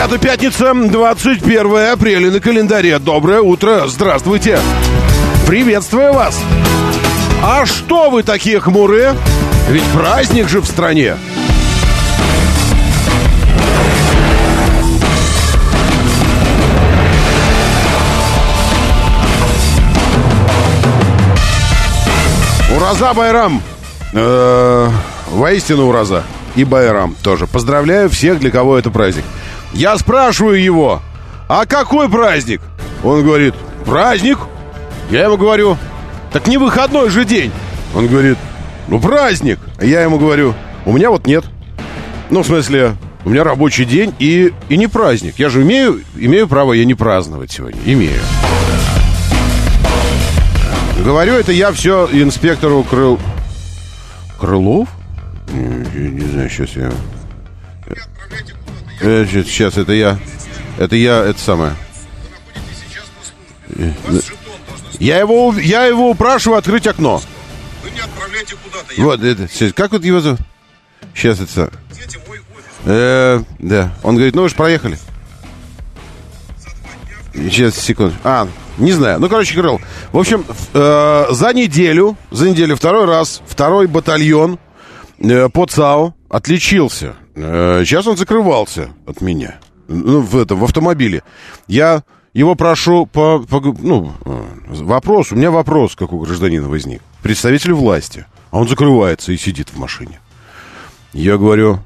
Это пятница, 21 апреля на календаре. Доброе утро, здравствуйте. Приветствую вас. А что вы такие хмурые? Ведь праздник же в стране. Ураза Байрам. Э, воистину Ураза. И Байрам тоже. Поздравляю всех, для кого это праздник. Я спрашиваю его, а какой праздник? Он говорит, праздник. Я ему говорю, так не выходной же день. Он говорит, ну праздник. А я ему говорю, у меня вот нет. Ну, в смысле, у меня рабочий день и, и не праздник. Я же имею, имею право я не праздновать сегодня. Имею. Говорю, это я все инспектору Крыл... Крылов? Не, не знаю, сейчас я... Э, сейчас, это я... Это я, это самое... Э, я его, я его упрашиваю открыть окно. Вы меня отправляете куда-то. Вот, это, как вот его зовут? Сейчас это... Э, да, он говорит, ну вы же проехали. Сейчас, секунду. А, не знаю. Ну, короче, Крыл. В общем, э, за неделю, за неделю второй раз, второй батальон э, по ЦАУ отличился. Э, сейчас он закрывался от меня. Ну, в этом, в автомобиле. Я его прошу по, по ну, э, вопрос, у меня вопрос, как у гражданина возник. Представитель власти. А он закрывается и сидит в машине. Я говорю,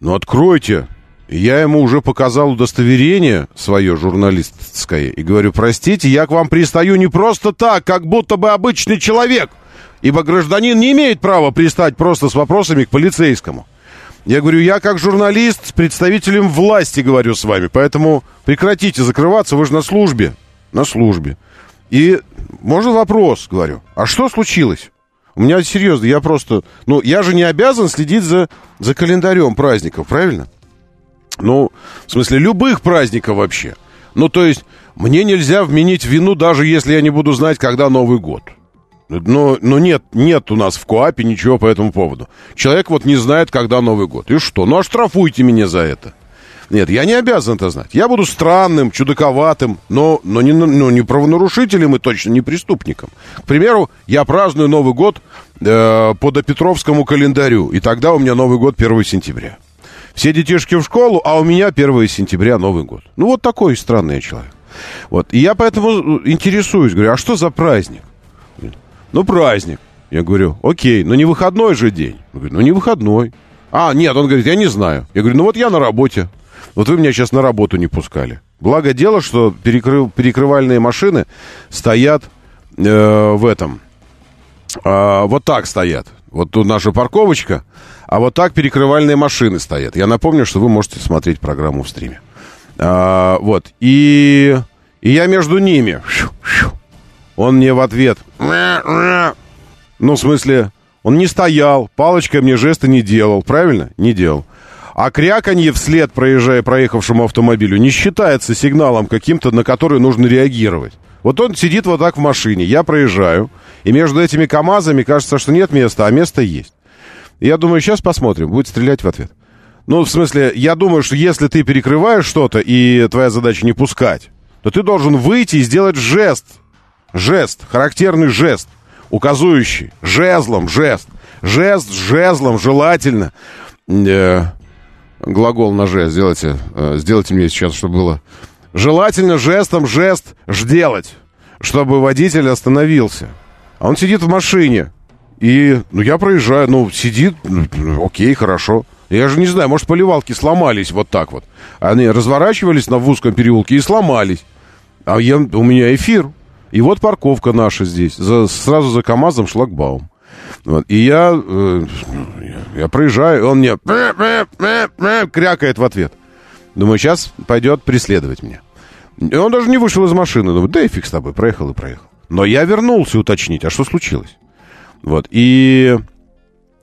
ну откройте. Я ему уже показал удостоверение свое журналистское. И говорю, простите, я к вам пристаю не просто так, как будто бы обычный человек. Ибо гражданин не имеет права пристать просто с вопросами к полицейскому. Я говорю, я как журналист с представителем власти говорю с вами, поэтому прекратите закрываться, вы же на службе. На службе. И можно вопрос, говорю, а что случилось? У меня серьезно, я просто... Ну, я же не обязан следить за, за календарем праздников, правильно? Ну, в смысле, любых праздников вообще. Ну, то есть, мне нельзя вменить вину, даже если я не буду знать, когда Новый год. Но, но нет, нет у нас в КОАПе ничего по этому поводу. Человек вот не знает, когда Новый год. И что? Ну, оштрафуйте меня за это. Нет, я не обязан это знать. Я буду странным, чудаковатым, но, но не, ну, не правонарушителем и точно не преступником. К примеру, я праздную Новый год э, по допетровскому календарю, и тогда у меня Новый год 1 сентября. Все детишки в школу, а у меня 1 сентября Новый год. Ну, вот такой странный человек. Вот. И я поэтому интересуюсь, говорю, а что за праздник? Ну, праздник. Я говорю, окей, но не выходной же день. Он говорит, ну не выходной. А, нет, он говорит, я не знаю. Я говорю, ну вот я на работе. Вот вы меня сейчас на работу не пускали. Благо дело, что перекры... перекрывальные машины стоят э, в этом. Э, вот так стоят. Вот тут наша парковочка, а вот так перекрывальные машины стоят. Я напомню, что вы можете смотреть программу в стриме. А, вот. И, и я между ними. Он мне в ответ... Ну, в смысле, он не стоял, палочкой мне жесты не делал, правильно? Не делал. А кряканье вслед, проезжая проехавшему автомобилю, не считается сигналом каким-то, на который нужно реагировать. Вот он сидит вот так в машине, я проезжаю, и между этими КАМАЗами кажется, что нет места, а место есть. Я думаю, сейчас посмотрим, будет стрелять в ответ. Ну, в смысле, я думаю, что если ты перекрываешь что-то, и твоя задача не пускать, то ты должен выйти и сделать жест Жест, характерный жест, указующий, жезлом, жест. Жест жезлом желательно. Э, глагол на жест сделайте, э, сделайте мне сейчас, чтобы было. Желательно жестом жест жделать, чтобы водитель остановился. А он сидит в машине. И, ну, я проезжаю, ну, сидит, ну, окей, хорошо. Я же не знаю, может, поливалки сломались вот так вот. Они разворачивались на в узком переулке и сломались. А я, у меня эфир. И вот парковка наша здесь, за, сразу за КАМАЗом шлагбаум. Вот. И я, э, я проезжаю, и он мне крякает в ответ. Думаю, сейчас пойдет преследовать меня. И он даже не вышел из машины. Думаю, да и фиг с тобой, проехал и проехал. Но я вернулся уточнить, а что случилось? Вот, и...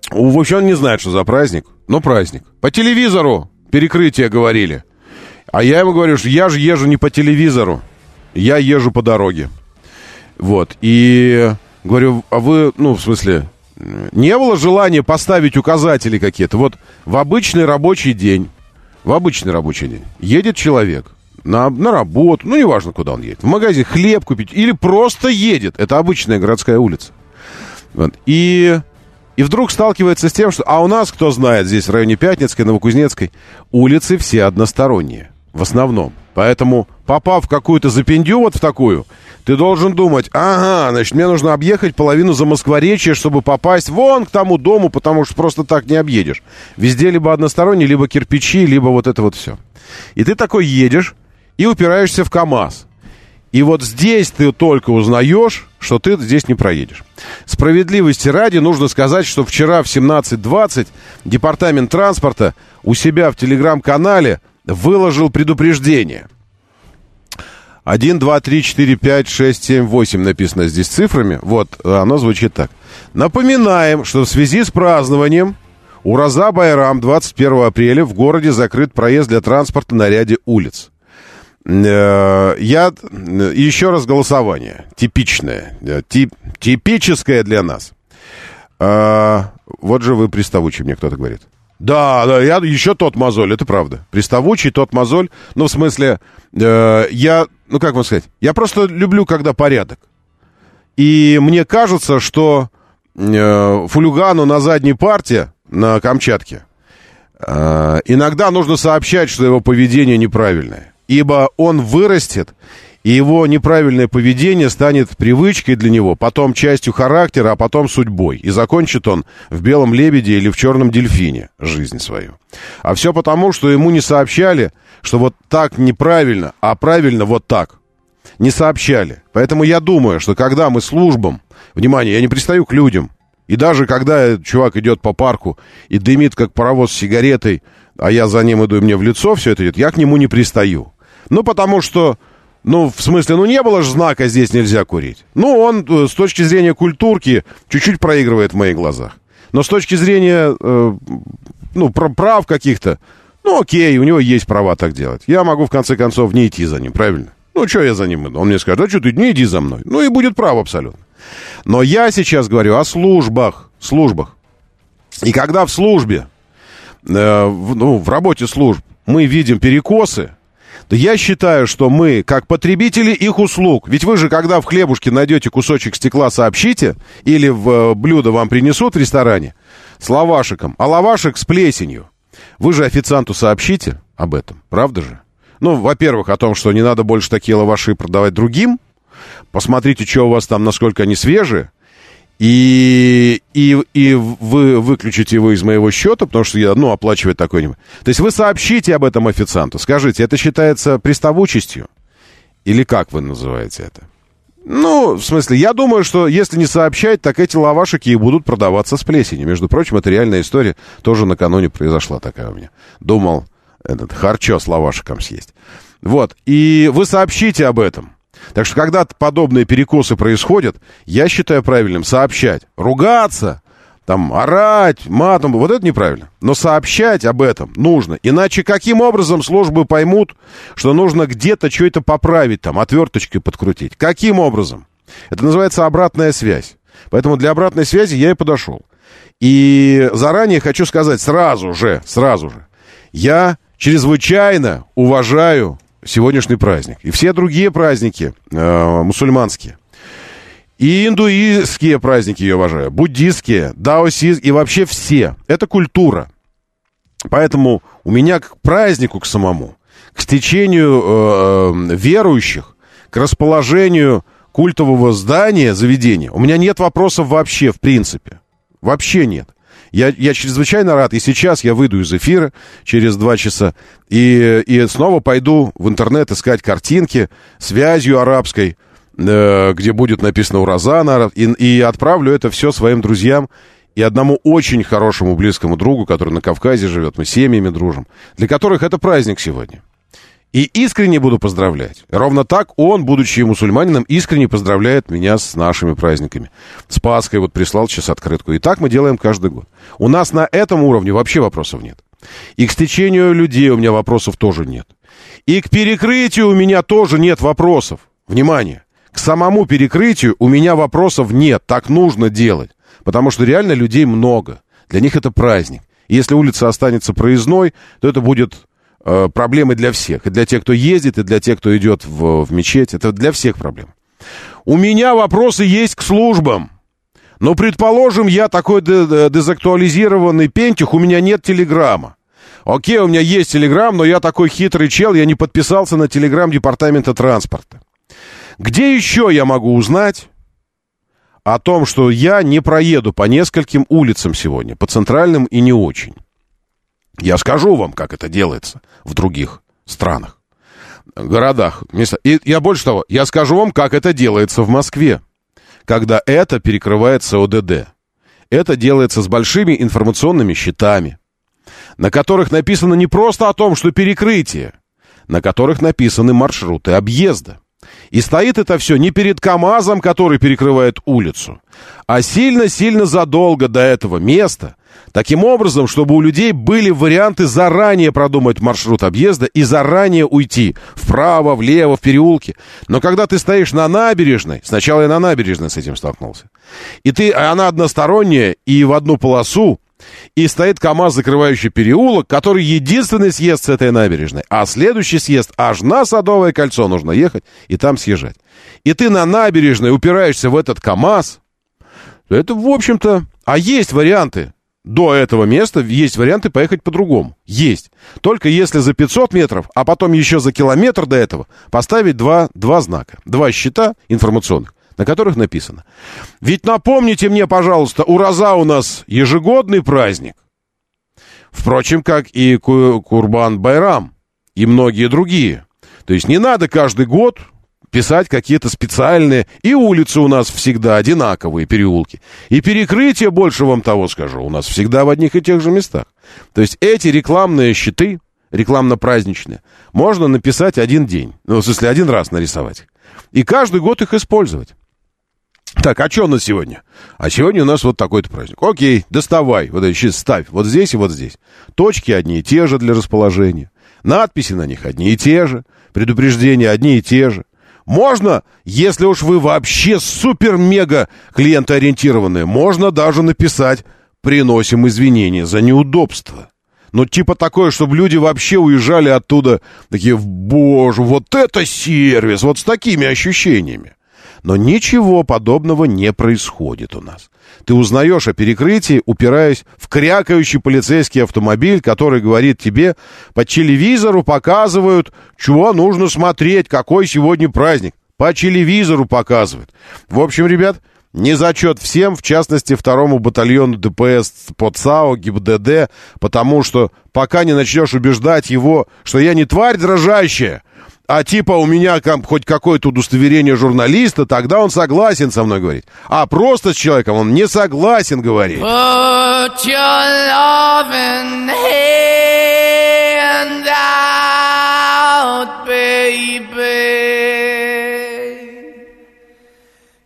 В общем, он не знает, что за праздник, но праздник. По телевизору перекрытие говорили. А я ему говорю, что я же езжу не по телевизору, я езжу по дороге. Вот, и говорю, а вы, ну, в смысле, не было желания поставить указатели какие-то? Вот в обычный рабочий день, в обычный рабочий день едет человек на, на работу, ну, неважно, куда он едет, в магазин хлеб купить или просто едет. Это обычная городская улица. Вот. И, и вдруг сталкивается с тем, что... А у нас, кто знает, здесь в районе Пятницкой, Новокузнецкой, улицы все односторонние. В основном. Поэтому, попав в какую-то запиндю вот в такую, ты должен думать, ага, значит, мне нужно объехать половину за Москворечье, чтобы попасть вон к тому дому, потому что просто так не объедешь. Везде либо односторонние, либо кирпичи, либо вот это вот все. И ты такой едешь и упираешься в КАМАЗ. И вот здесь ты только узнаешь, что ты здесь не проедешь. Справедливости ради нужно сказать, что вчера в 17.20 Департамент транспорта у себя в телеграм-канале выложил предупреждение. 1, 2, 3, 4, 5, 6, 7, 8 написано здесь цифрами. Вот, оно звучит так. Напоминаем, что в связи с празднованием Ураза Байрам 21 апреля в городе закрыт проезд для транспорта на ряде улиц. Э, я еще раз голосование. Типичное. Э, тип, типическое для нас. А, вот же вы приставучий, мне кто-то говорит. Да, да, я еще тот мозоль, это правда. Приставучий тот мозоль. Ну, в смысле, э, я, ну, как вам сказать, я просто люблю, когда порядок. И мне кажется, что э, Фулюгану на задней парте на Камчатке э, иногда нужно сообщать, что его поведение неправильное ибо он вырастет, и его неправильное поведение станет привычкой для него, потом частью характера, а потом судьбой. И закончит он в белом лебеде или в черном дельфине жизнь свою. А все потому, что ему не сообщали, что вот так неправильно, а правильно вот так. Не сообщали. Поэтому я думаю, что когда мы службам, внимание, я не пристаю к людям, и даже когда чувак идет по парку и дымит, как паровоз с сигаретой, а я за ним иду, и мне в лицо все это идет, я к нему не пристаю. Ну, потому что, ну, в смысле, ну, не было же знака «здесь нельзя курить». Ну, он э, с точки зрения культурки чуть-чуть проигрывает в моих глазах. Но с точки зрения, э, ну, прав каких-то, ну, окей, у него есть права так делать. Я могу, в конце концов, не идти за ним, правильно? Ну, что я за ним иду? Он мне скажет, а что ты не иди за мной? Ну, и будет прав абсолютно. Но я сейчас говорю о службах, службах. И когда в службе, э, в, ну, в работе служб мы видим перекосы, я считаю, что мы, как потребители их услуг, ведь вы же, когда в хлебушке найдете кусочек стекла, сообщите, или в э, блюдо вам принесут в ресторане с лавашиком, а лавашек с плесенью. Вы же официанту сообщите об этом, правда же? Ну, во-первых, о том, что не надо больше такие лаваши продавать другим. Посмотрите, что у вас там, насколько они свежие и, и, и вы выключите его из моего счета, потому что я, ну, оплачивать такой не... То есть вы сообщите об этом официанту, скажите, это считается приставучестью? Или как вы называете это? Ну, в смысле, я думаю, что если не сообщать, так эти лавашики и будут продаваться с плесенью. Между прочим, это реальная история. Тоже накануне произошла такая у меня. Думал, этот харчо с лавашиком съесть. Вот. И вы сообщите об этом. Так что, когда подобные перекосы происходят, я считаю правильным сообщать. Ругаться, там, орать, матом, вот это неправильно. Но сообщать об этом нужно. Иначе каким образом службы поймут, что нужно где-то что-то поправить, там, отверточкой подкрутить? Каким образом? Это называется обратная связь. Поэтому для обратной связи я и подошел. И заранее хочу сказать сразу же, сразу же, я чрезвычайно уважаю сегодняшний праздник. И все другие праздники э, мусульманские. И индуистские праздники я уважаю, буддистские, даосистские, и вообще все. Это культура. Поэтому у меня к празднику, к самому, к стечению э, верующих, к расположению культового здания, заведения, у меня нет вопросов вообще, в принципе. Вообще нет. Я, я чрезвычайно рад, и сейчас я выйду из эфира через два часа, и, и снова пойду в интернет искать картинки связью арабской, э, где будет написано «Уразан», и, и отправлю это все своим друзьям и одному очень хорошему близкому другу, который на Кавказе живет, мы семьями дружим, для которых это праздник сегодня. И искренне буду поздравлять. Ровно так он, будучи мусульманином, искренне поздравляет меня с нашими праздниками. С Пасхой вот прислал сейчас открытку. И так мы делаем каждый год. У нас на этом уровне вообще вопросов нет. И к стечению людей у меня вопросов тоже нет. И к перекрытию у меня тоже нет вопросов. Внимание! К самому перекрытию у меня вопросов нет. Так нужно делать. Потому что реально людей много. Для них это праздник. И если улица останется проездной, то это будет э, проблемой для всех. И для тех, кто ездит, и для тех, кто идет в, в мечеть. Это для всех проблем. У меня вопросы есть к службам. Но, предположим, я такой дезактуализированный пентих, у меня нет телеграмма. Окей, у меня есть телеграм, но я такой хитрый чел, я не подписался на телеграм департамента транспорта. Где еще я могу узнать о том, что я не проеду по нескольким улицам сегодня, по центральным и не очень? Я скажу вам, как это делается в других странах, городах, местах. И я больше того, я скажу вам, как это делается в Москве, когда это перекрывается ОДД. Это делается с большими информационными щитами, на которых написано не просто о том, что перекрытие, на которых написаны маршруты объезда. И стоит это все не перед КАМАЗом, который перекрывает улицу, а сильно-сильно задолго до этого места, таким образом, чтобы у людей были варианты заранее продумать маршрут объезда и заранее уйти вправо, влево, в переулке. Но когда ты стоишь на набережной, сначала я на набережной с этим столкнулся, и ты, она односторонняя и в одну полосу, и стоит КАМАЗ, закрывающий переулок, который единственный съезд с этой набережной. А следующий съезд аж на Садовое кольцо нужно ехать и там съезжать. И ты на набережной упираешься в этот КАМАЗ. Это, в общем-то... А есть варианты. До этого места есть варианты поехать по-другому. Есть. Только если за 500 метров, а потом еще за километр до этого поставить два, два знака. Два щита информационных на которых написано. Ведь напомните мне, пожалуйста, Ураза у нас ежегодный праздник. Впрочем, как и Курбан-Байрам и многие другие. То есть не надо каждый год писать какие-то специальные... И улицы у нас всегда одинаковые, переулки. И перекрытие, больше вам того скажу, у нас всегда в одних и тех же местах. То есть эти рекламные щиты, рекламно-праздничные, можно написать один день. Ну, в смысле, один раз нарисовать. И каждый год их использовать. Так, а что у нас сегодня? А сегодня у нас вот такой-то праздник. Окей, доставай, вот еще ставь, вот здесь и вот здесь. Точки одни и те же для расположения. Надписи на них одни и те же. Предупреждения одни и те же. Можно, если уж вы вообще супер-мега клиентоориентированные, можно даже написать «приносим извинения за неудобство». Ну, типа такое, чтобы люди вообще уезжали оттуда такие, боже, вот это сервис, вот с такими ощущениями. Но ничего подобного не происходит у нас. Ты узнаешь о перекрытии, упираясь в крякающий полицейский автомобиль, который говорит тебе, по телевизору показывают, чего нужно смотреть, какой сегодня праздник. По телевизору показывают. В общем, ребят, не зачет всем, в частности, второму батальону ДПС под САО, ГИБДД, потому что пока не начнешь убеждать его, что я не тварь дрожащая, а типа у меня там хоть какое-то удостоверение журналиста, тогда он согласен со мной говорить. А просто с человеком он не согласен говорить. Put your hand out, baby.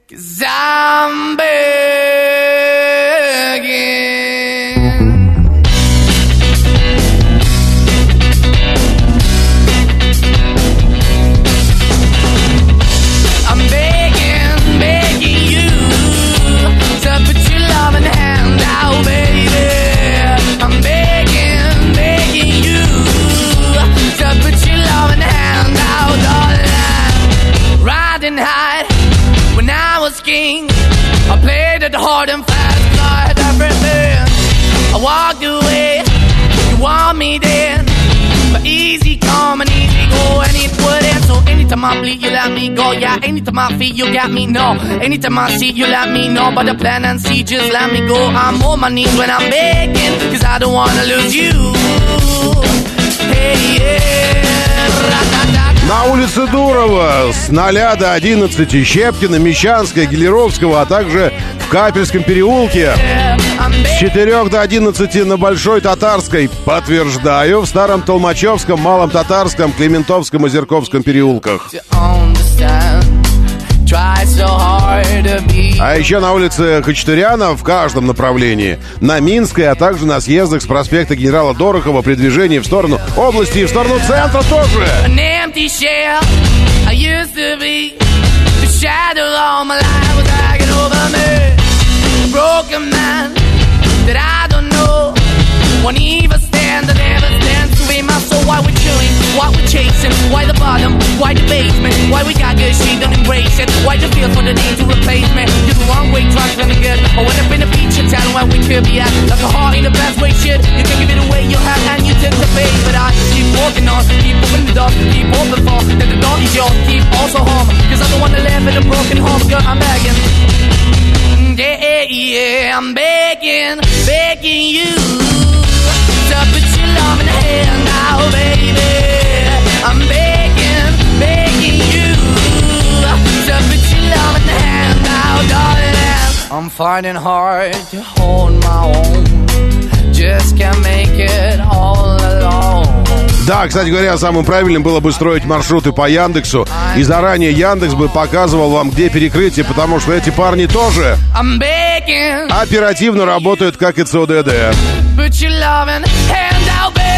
Cause I'm anytime I bleed, you let me go. Yeah, anytime I feel, you got me, no. Anytime I see, you let me know. But the plan and see, just let me go. I'm on my knees when I'm begging, cause I don't wanna lose you. Hey, yeah. На улице Дурова с 0 до 11 Щепкина, Мещанская, Гелеровского, а также в Капельском переулке. С 4 до 11 на Большой Татарской. Подтверждаю, в Старом Толмачевском, Малом Татарском, Клементовском и Зерковском переулках. А еще на улице Хачатуряна в каждом направлении. На Минской, а также на съездах с проспекта генерала Дорохова при движении в сторону области и в сторону центра тоже. Won't even stand, I never Why we're chilling, why we're chasing, why the bottom, why the basement, why we got good, she don't embrace it. Why the feel for the need to replace me? You're the wrong way, trying to good. I went up in a feature town where we could be at. Like a heart in the best way, shit. You can give it away, you have, and you took the bait. But I keep walking on, keep moving the door, keep open for that the door is yours, keep also home. Cause I don't wanna live in a broken home, girl, I'm begging. Mm, yeah, yeah, the now, baby. I'm begging, begging you to put your love in the hand now, darling. I'm finding hard to hold my own. Just can't make it all alone. Да, кстати говоря, самым правильным было бы строить маршруты по Яндексу. И заранее Яндекс бы показывал вам, где перекрытие, потому что эти парни тоже оперативно работают, как и ЦОДД.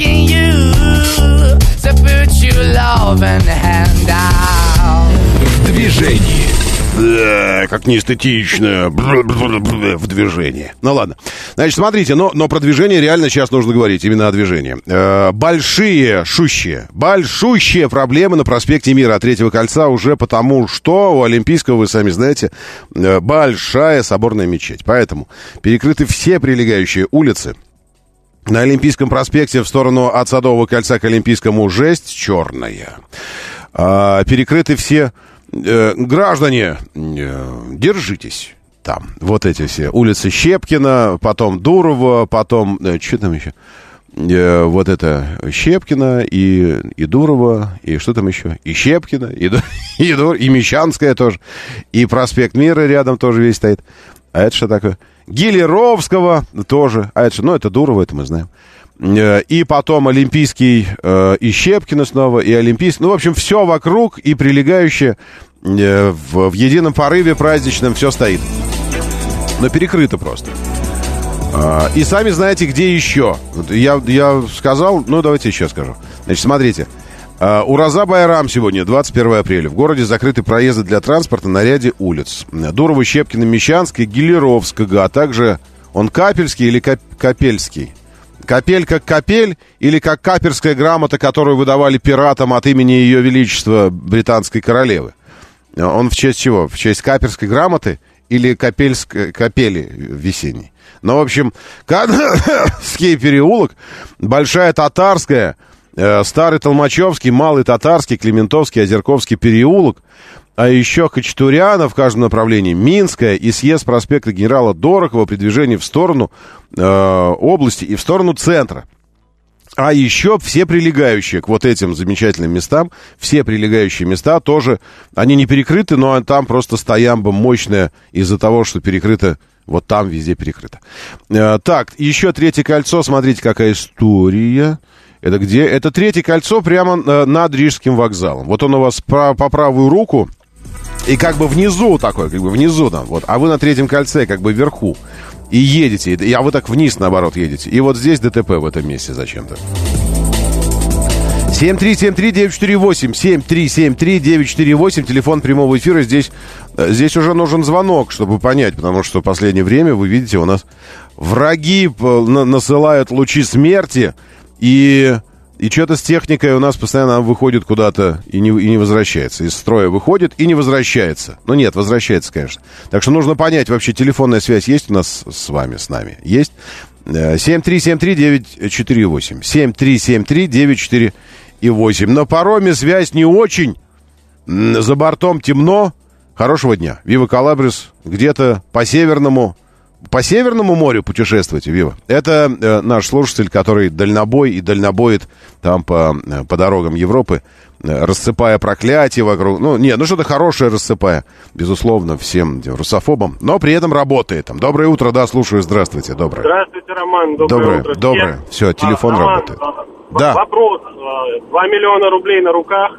Begging you to put your loving hand out. В движении. Да, как неэстетично. В движении. Ну ладно. Значит, смотрите, но, но про движение реально сейчас нужно говорить, именно о движении. Э, большие, шущие, большущие проблемы на проспекте Мира от Третьего кольца уже потому, что у Олимпийского, вы сами знаете, э, большая соборная мечеть. Поэтому перекрыты все прилегающие улицы. На Олимпийском проспекте в сторону от Садового кольца к Олимпийскому жесть черная. А, перекрыты все э, граждане, э, держитесь там. Вот эти все. Улицы Щепкина, потом Дурова, потом... Э, что там еще? Э, вот это Щепкина и, и Дурова, и что там еще? И Щепкина, и, и, Дур, и Мещанская тоже, и проспект Мира рядом тоже весь стоит. А это что такое? Гилеровского тоже. А это что? Ну, это Дурова, это мы знаем. Э, и потом Олимпийский э, и Щепкина снова, и Олимпийский. Ну, в общем, все вокруг и прилегающее э, в, в едином порыве праздничном все стоит. Но перекрыто просто. А, и сами знаете, где еще. Я, я сказал, ну, давайте еще скажу. Значит, смотрите. А, Ураза Байрам сегодня, 21 апреля. В городе закрыты проезды для транспорта на ряде улиц. Дурова, Щепкина, Мещанская, Гелеровского, а также он Капельский или Кап Капельский? Капель как капель или как каперская грамота, которую выдавали пиратам от имени Ее Величества британской королевы? Он в честь чего? В честь каперской грамоты или капельской, капели весенней? Ну, в общем, Кадский переулок, Большая Татарская, Старый Толмачевский, Малый Татарский, Клементовский, Озерковский переулок, а еще Хачатуряна в каждом направлении, Минская и съезд проспекта генерала Дорохова при движении в сторону э, области и в сторону центра. А еще все прилегающие к вот этим замечательным местам, все прилегающие места тоже, они не перекрыты, но там просто стоямба мощная из-за того, что перекрыто, вот там везде перекрыто. Э, так, еще третье кольцо, смотрите, какая история. Это где? Это третье кольцо прямо э, над Рижским вокзалом. Вот он у вас по, по правую руку, и как бы внизу такой, как бы внизу там, вот, а вы на третьем кольце, как бы вверху. И едете, и, а вы так вниз, наоборот, едете. И вот здесь ДТП в этом месте зачем-то. 7373948, 7373948, телефон прямого эфира. Здесь, э, здесь уже нужен звонок, чтобы понять, потому что в последнее время, вы видите, у нас враги насылают лучи смерти, и И что-то с техникой у нас постоянно выходит куда-то и не, и не возвращается. Из строя выходит и не возвращается. Ну нет, возвращается, конечно. Так что нужно понять, вообще телефонная связь есть у нас с вами, с нами? Есть? 7373948. 7373948. На пароме связь не очень. За бортом темно. Хорошего дня. Вива Калабрис где-то по северному по Северному морю путешествуете, Вива? Это э, наш слушатель, который дальнобой и дальнобоит там по, э, по дорогам Европы, э, рассыпая проклятия вокруг. Ну, нет, ну что-то хорошее рассыпая, безусловно, всем русофобам, но при этом работает. Там. Доброе утро, да, слушаю, здравствуйте, доброе. Здравствуйте, Роман, доброе, доброе утро. Доброе, все, телефон а, работает. Роман, да. Вопрос. 2 миллиона рублей на руках.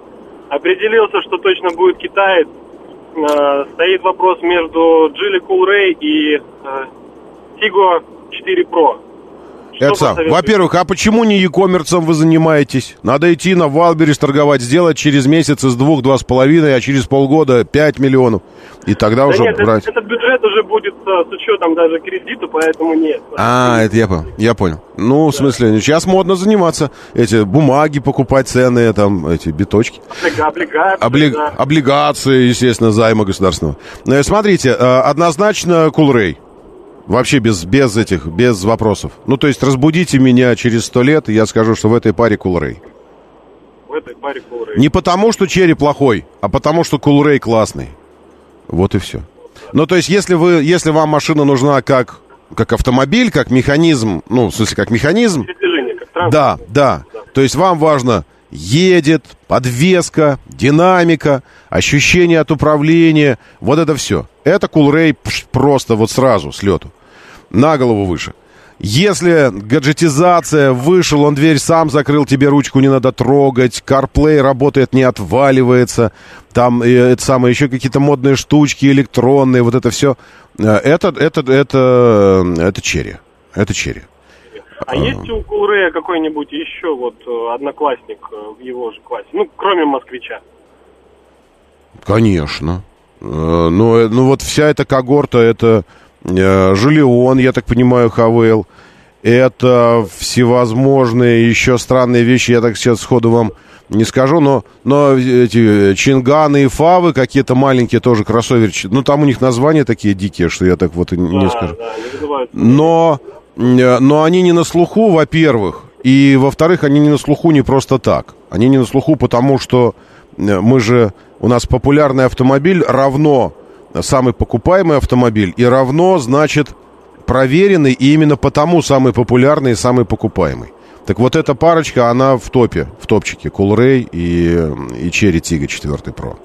Определился, что точно будет китаец стоит вопрос между Geely Coolray и э, Tigo 4 Pro. Это сам. Во-первых, а почему не e-commerce вы занимаетесь? Надо идти на Валберис торговать, сделать через месяц из двух, два с половиной, а через полгода 5 миллионов. И тогда да уже нет, брать. Этот, бюджет уже будет э, с учетом даже кредита, поэтому нет. А, это я понял. Я понял. Ну, в смысле, сейчас модно заниматься. Эти бумаги покупать ценные, там, эти биточки. Облигации. Облиг... Да. Облигации, естественно, займа государственного. Э, Смотрите, э, однозначно Кулрей. Вообще без, без этих, без вопросов. Ну, то есть разбудите меня через сто лет, и я скажу, что в этой паре Кулрей. В этой паре Coolray. Не потому, что Черри плохой, а потому, что Кулрей классный. Вот и все. Ну, то есть, если, вы, если вам машина нужна как, как автомобиль, как механизм, ну, в смысле, как механизм, как транспорт. да, да, То есть вам важно едет, подвеска, динамика, ощущение от управления, вот это все. Это пш, просто вот сразу с лету. На голову выше. Если гаджетизация, вышел, он дверь сам закрыл, тебе ручку не надо трогать, CarPlay работает, не отваливается, там э, это самое, еще какие-то модные штучки электронные, вот это все. Э, это, это, это, это черри. Это черри. А есть у Кулрея какой-нибудь еще вот э, одноклассник э, в его же классе? Ну, кроме москвича. Конечно. Э, Ну, э, ну вот вся эта когорта, это э, Жилион, я так понимаю, Хавейл. Это всевозможные еще странные вещи, я так сейчас сходу вам не скажу, но, но эти Чинганы и Фавы какие-то маленькие тоже кроссоверчики. Ну, там у них названия такие дикие, что я так вот и не да, скажу. Да. Но, но они не на слуху, во-первых. И, во-вторых, они не на слуху не просто так. Они не на слуху, потому что мы же... У нас популярный автомобиль равно самый покупаемый автомобиль и равно, значит, проверенный и именно потому самый популярный и самый покупаемый. Так вот эта парочка, она в топе, в топчике. Coolray и, и Cherry Tiggo 4 Pro.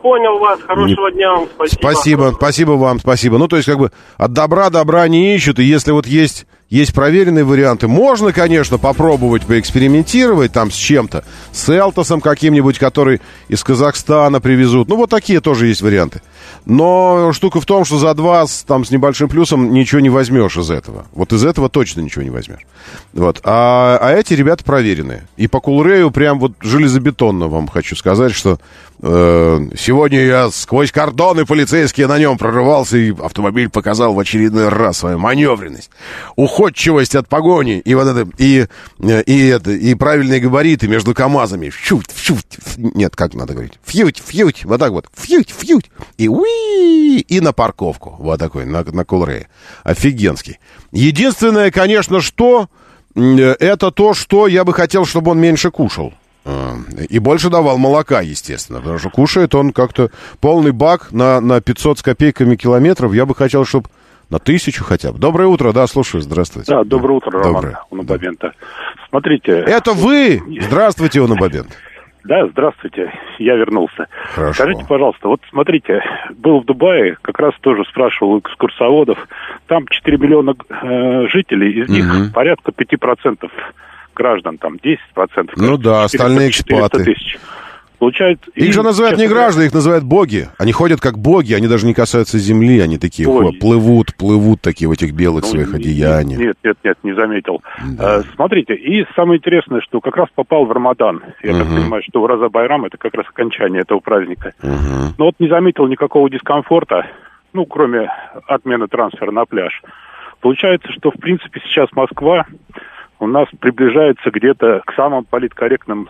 Понял вас. Хорошего дня вам. Спасибо. Спасибо, спасибо вам, спасибо. Ну, то есть, как бы, от добра добра не ищут, и если вот есть, есть проверенные варианты, можно, конечно, попробовать поэкспериментировать там с чем-то, с Элтосом каким-нибудь, который из Казахстана привезут. Ну, вот такие тоже есть варианты. Но штука в том, что за два там, с небольшим плюсом ничего не возьмешь из этого. Вот из этого точно ничего не возьмешь. Вот. А, а эти ребята проверенные. И по Кулрею прям вот железобетонно вам хочу сказать, что э, сегодня я сквозь кордоны полицейские на нем прорывался, и автомобиль показал в очередной раз свою маневренность, уходчивость от погони, и вот это, и, э, и, это, и правильные габариты между КАМАЗами. Фьють, фьють, нет, как надо говорить? Фьють, фьють, вот так вот. Фьють, фьють. И уи, и на парковку. Вот такой, на, на Кулрее. Офигенский. Единственное, конечно, что... Это то, что я бы хотел, чтобы он меньше кушал. И больше давал молока, естественно, потому что кушает он как-то полный бак на, на 500 с копейками километров. Я бы хотел, чтобы на тысячу хотя бы. Доброе утро, да, слушаю, здравствуйте. Да, доброе утро, Роман Доброе. Унабабента. Смотрите. Это вы? Здравствуйте, Унабабент. Да, здравствуйте, я вернулся. Хорошо. Скажите, пожалуйста, вот смотрите, был в Дубае, как раз тоже спрашивал у экскурсоводов, там 4 миллиона э, жителей, из них Мгм. порядка 5% граждан, там 10%. Ну да, остальные 400 экспаты. тысяч. Получается... Их же называют не граждане, их называют боги. Они ходят как боги, они даже не касаются земли, они такие хо, плывут, плывут такие в этих белых Ну, своих одеяниях. Нет, нет, нет, не заметил. Да. Э, смотрите, и самое интересное, что как раз попал в Рамадан. Я так Мгм. понимаю, что Ураза Байрам это как раз окончание этого праздника. Мгм. Но вот не заметил никакого дискомфорта, ну, кроме отмены трансфера на пляж. Получается, что, в принципе, сейчас Москва у нас приближается где-то к самым политкорректным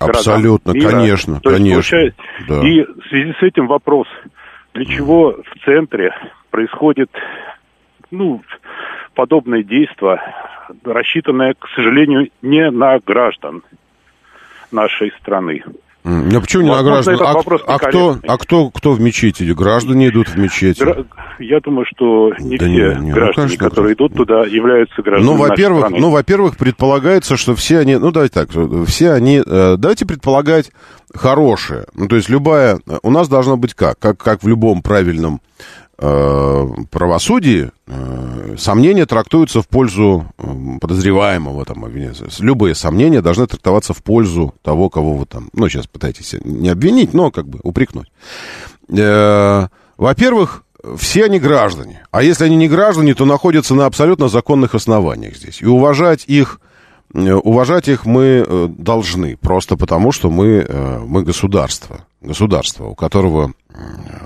Абсолютно, мира. конечно, То есть, конечно. получается, Да. И в связи с этим вопрос, для чего в центре происходит, ну, подобное действие, рассчитанное, к сожалению, не на граждан нашей страны. Ну, почему не на граждан? А, а кто, а кто, кто в мечети? Граждане идут в мечети. Я думаю, что не Да все не, не, ну, граждане, конечно, которые граждане. идут туда, являются гражданами Ну, во-первых, ну, во-первых, предполагается, что все они, ну, давайте так, все они, э, давайте предполагать хорошее. Ну, то есть любая, у нас должно быть как? Как, как в любом правильном э, правосудии, э, сомнения трактуются в пользу э, подозреваемого, там, обвиняемого. Любые сомнения должны трактоваться в пользу того, кого вы там, ну, сейчас пытаетесь не обвинить, но как бы упрекнуть. Э, во-первых, все они граждане. А если они не граждане, то находятся на абсолютно законных основаниях здесь. И уважать их, э, уважать их мы э, должны. Просто потому, что мы, э, мы государство. Государство, у которого э,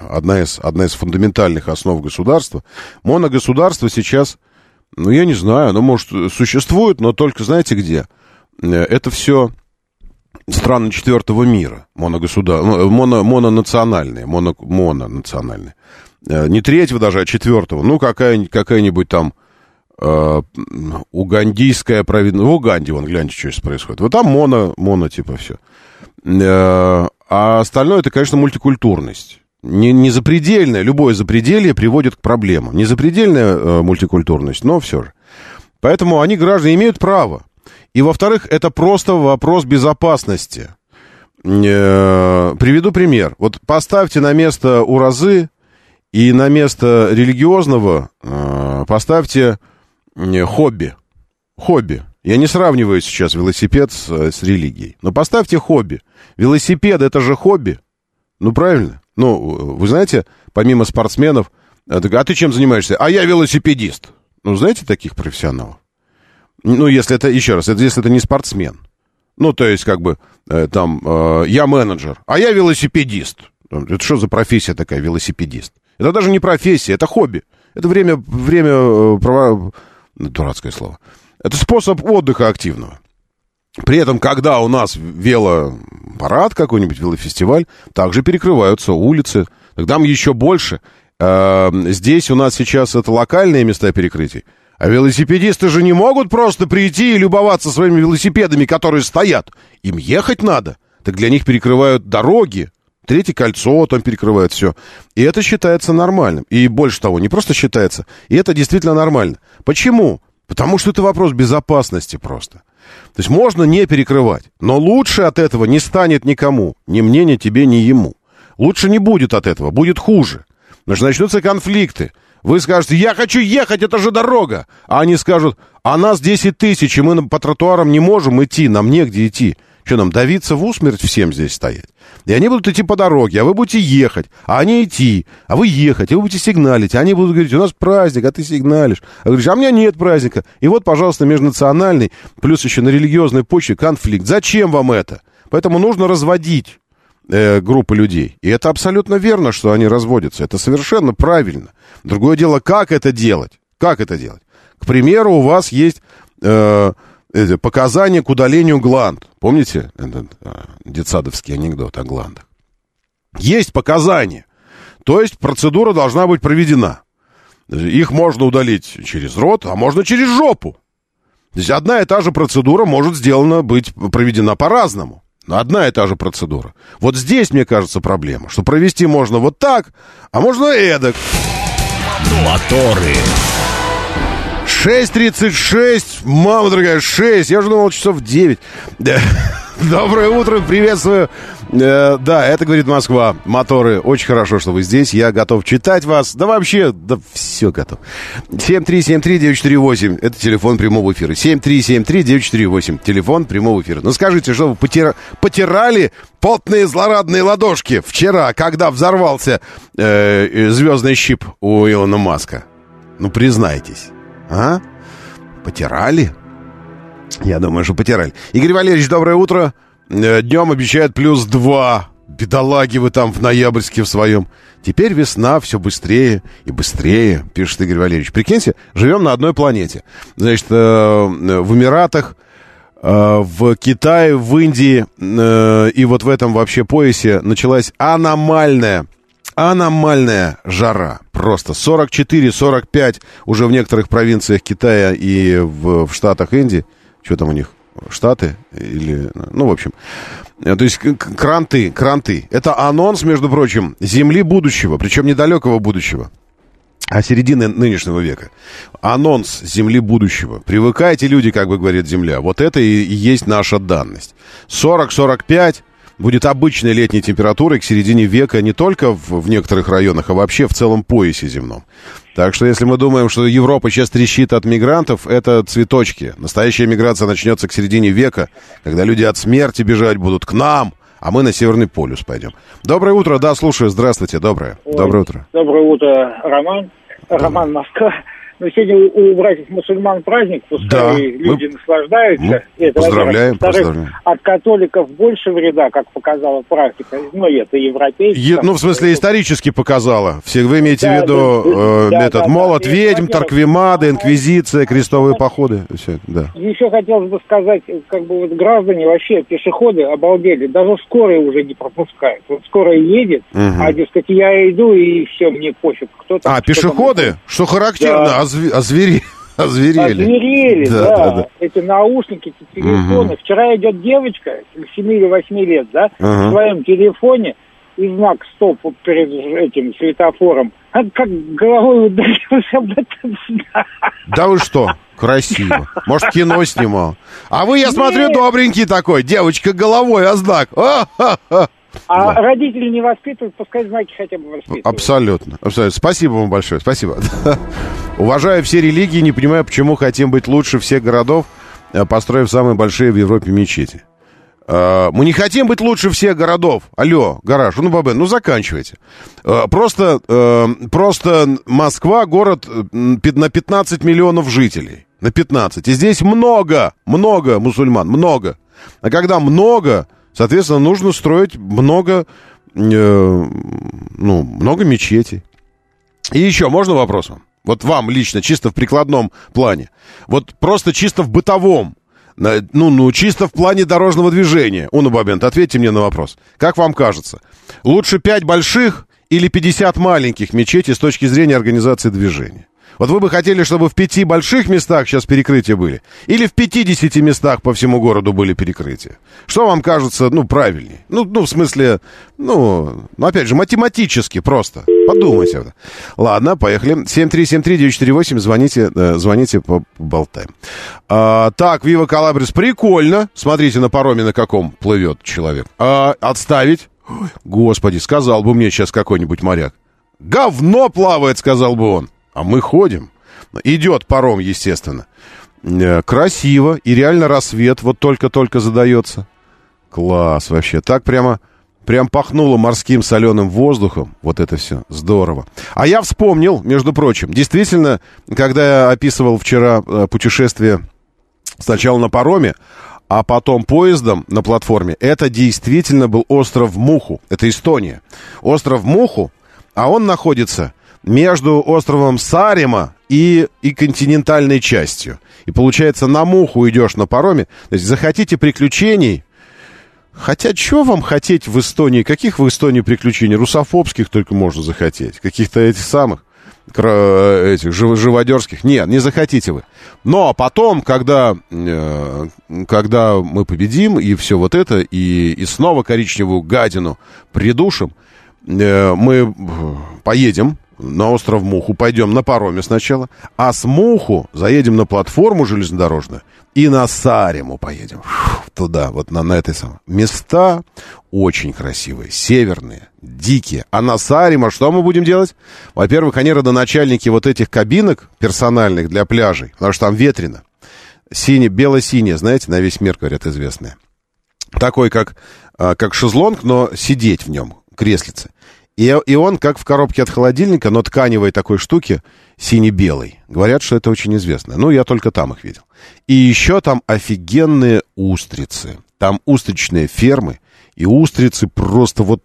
одна из, одна из фундаментальных основ государства. Моногосударство сейчас, ну, я не знаю, оно, может, существует, но только знаете где? Э, Это все страны четвертого мира, моногосудар... ну, моно, мононациональные, моно, мононациональные. Э, Не третьего даже, а четвертого. Ну, какая, какая-нибудь там э, угандийская провинция. В Уганде, вон, гляньте, что сейчас происходит. Вот там моно, моно типа все. Э, а остальное, это, конечно, мультикультурность. Не, не запредельная, любое запределье приводит к проблемам. Не запредельная э, мультикультурность, но все же. Поэтому они, граждане, имеют право. И, во-вторых, это просто вопрос безопасности. Э, Приведу пример. Вот поставьте на место уразы и на место религиозного э, поставьте э, хобби. Хобби. Я не сравниваю сейчас велосипед с, э, с религией. Но поставьте хобби. Велосипед это же хобби. Ну, правильно? Ну, вы знаете, помимо спортсменов, э, а ты чем занимаешься? А я велосипедист. Ну, знаете таких профессионалов? Ну, если это, еще раз, это, если это не спортсмен. Ну, то есть, как бы, э, там, э, я менеджер, а я велосипедист. Это что за профессия такая, велосипедист? Это даже не профессия, это хобби. Это время, время, э, права- дурацкое слово. Это способ отдыха активного. При этом, когда у нас велопарад какой-нибудь, велофестиваль, также перекрываются улицы. Там еще больше. Э, Здесь у нас сейчас это локальные места перекрытий. А велосипедисты же не могут просто прийти и любоваться своими велосипедами, которые стоят. Им ехать надо. Так для них перекрывают дороги. Третье кольцо там перекрывают все. И это считается нормальным. И больше того, не просто считается, и это действительно нормально. Почему? Потому что это вопрос безопасности просто. То есть можно не перекрывать, но лучше от этого не станет никому. Ни мне, ни тебе, ни ему. Лучше не будет от этого, будет хуже. Потому начнутся конфликты. Вы скажете, я хочу ехать, это же дорога. А они скажут, а нас 10 тысяч, и мы по тротуарам не можем идти, нам негде идти. Что нам, давиться в усмерть всем здесь стоять? И они будут идти по дороге, а вы будете ехать, а они идти, а вы ехать, а вы будете сигналить, а они будут говорить, у нас праздник, а ты сигналишь. А говоришь, а у меня нет праздника. И вот, пожалуйста, межнациональный, плюс еще на религиозной почве конфликт. Зачем вам это? Поэтому нужно разводить э, группы людей. И это абсолютно верно, что они разводятся. Это совершенно правильно. Другое дело, как это делать? Как это делать? К примеру, у вас есть э, эти, показания к удалению гланд. Помните этот э, детсадовский анекдот о гландах? Есть показания. То есть процедура должна быть проведена. Их можно удалить через рот, а можно через жопу. То есть одна и та же процедура может сделана быть проведена по-разному. Одна и та же процедура. Вот здесь, мне кажется, проблема, что провести можно вот так, а можно эдак. Моторы. 6.36, мама дорогая, 6, я уже думал часов 9. Да. Доброе утро, приветствую. Э, да, это говорит Москва. Моторы, очень хорошо, что вы здесь. Я готов читать вас. Да вообще, да все готов. 7373948, это телефон прямого эфира. 7373948, телефон прямого эфира. Ну скажите, что вы потира... потирали потные злорадные ладошки вчера, когда взорвался э, звездный щип у Илона Маска? Ну признайтесь. А? Потирали? Я думаю, что потирали. Игорь Валерьевич, доброе утро. Э, Днем обещают плюс 2. бедолаги вы там в ноябрьске в своем. Теперь весна все быстрее и быстрее, пишет Игорь Валерьевич. Прикиньте, живем на одной планете. Значит, э, в Эмиратах, э, в Китае, в Индии и вот в этом вообще поясе началась аномальная аномальная жара. Просто 44-45 уже в некоторых провинциях Китая и в, в штатах Индии. Что там у них? Штаты или... Ну, в общем. То есть кранты, кранты. Это анонс, между прочим, земли будущего, причем недалекого будущего а середины нынешнего века. Анонс земли будущего. Привыкайте, люди, как бы говорит Земля. Вот это и есть наша данность. 40-45 будет обычной летней температурой к середине века не только в, в некоторых районах, а вообще в целом поясе земном. Так что если мы думаем, что Европа сейчас трещит от мигрантов, это цветочки. Настоящая миграция начнется к середине века, когда люди от смерти бежать будут к нам, а мы на Северный полюс пойдем. Доброе утро, да, слушаю, здравствуйте, доброе. Ой, доброе утро. Доброе утро, Роман. Роман Москва. Но сегодня у, у братьев мусульман праздник, пускай Да, люди мы- наслаждаются. мы Это, поздравляем, поздравляем. От католиков больше вреда, как показала практика. Ну, это европейцы. Е- ну, в смысле, исторически показала. Все, вы имеете Да, в виду да, э, да, этот да, молот да. ведьм, во-первых, инквизиция, крестовые походы. Все да. Еще хотелось бы сказать, как бы вот граждане вообще, пешеходы обалдели, даже скорые уже не пропускают. Вот скорая едет, Мгм. а, дескать, я иду и все, мне пофиг. Кто там, А, что там. пешеходы? Что характерно, Да. Озв- озвери- озверели. Озверели, да, Да, да, да. Эти наушники, эти телефоны. Мгм. Вчера идет девочка, 7 или 8 лет, да, Ага. в своем телефоне, и знак стоп вот перед этим светофором. А как головой ударился об этом знак. Да вы что? Красиво. Может, кино снимал. А вы, я смотрю, Нет. добренький такой. Девочка головой, а знак. А-ха-ха. А Да. родители не воспитывают, пускай знаки хотя бы воспитывают. Абсолютно, абсолютно. Спасибо вам большое, спасибо. Уважаю все религии, не понимаю, почему хотим быть лучше всех городов, э, построив самые большие в Европе мечети. Э, Мы не хотим быть лучше всех городов. Алло, гараж, ну, Бабен, ну, заканчивайте. Э, Просто, просто Москва город на 15 миллионов жителей. На 15. И здесь много, много мусульман, много. А когда много, соответственно, нужно строить много, э, ну, много мечетей. И еще, можно вопрос вам? Вот вам лично, чисто в прикладном плане. Вот просто чисто в бытовом. Ну, ну, чисто в плане дорожного движения. Уна Бабент, ответьте мне на вопрос. Как вам кажется, лучше 5 больших или 50 маленьких мечетей с точки зрения организации движения? Вот вы бы хотели, чтобы в пяти больших местах сейчас перекрытия были? Или в 50 местах по всему городу были перекрытия? Что вам кажется, ну, правильнее? Ну, ну, в смысле, ну, ну, опять же, математически просто. Подумайте. Ладно, поехали. 7373948, звоните, э, звоните, поболтаем. А, так, Вива Калабрис, прикольно. Смотрите, на пароме на каком плывет человек. А, отставить? Господи, сказал бы мне сейчас какой-нибудь моряк. Говно плавает, сказал бы он. А мы ходим. Идет паром, естественно. Э, Красиво. И реально рассвет вот только-только задается. Класс вообще. Так прямо, прям пахнуло морским соленым воздухом. Вот это все. Здорово. А я вспомнил, между прочим, действительно, когда я описывал вчера э, путешествие сначала на пароме, а потом поездом на платформе, это действительно был остров Муху. Это Эстония. Остров Муху, а он находится между островом Сарима и, и континентальной частью. И получается, на Муху идешь на пароме. То есть захотите приключений, Хотя, что вам хотеть в Эстонии? Каких в Эстонии приключений? Русофобских только можно захотеть. Каких-то этих самых, этих, жив- живодерских. Нет, не захотите вы. Но потом, когда, э, когда мы победим, и все вот это, и, и снова коричневую гадину придушим, э, мы э, поедем на остров Муху, пойдем на пароме сначала, а с Муху заедем на платформу железнодорожную и на Сариму поедем. Фу, туда, вот на, на этой самой. Места очень красивые, северные, дикие. А на Сарима что мы будем делать? Во-первых, они родоначальники вот этих кабинок персональных для пляжей, потому что там ветрено. Сине, бело-синее, знаете, на весь мир, говорят, известное. Такой, как, а, как шезлонг, но сидеть в нем, креслице. И, и он, как в коробке от холодильника, но тканевой такой штуки, сине-белый. Говорят, что это очень известно. Ну, я только там их видел. И еще там офигенные устрицы. Там устричные фермы. и устрицы просто вот,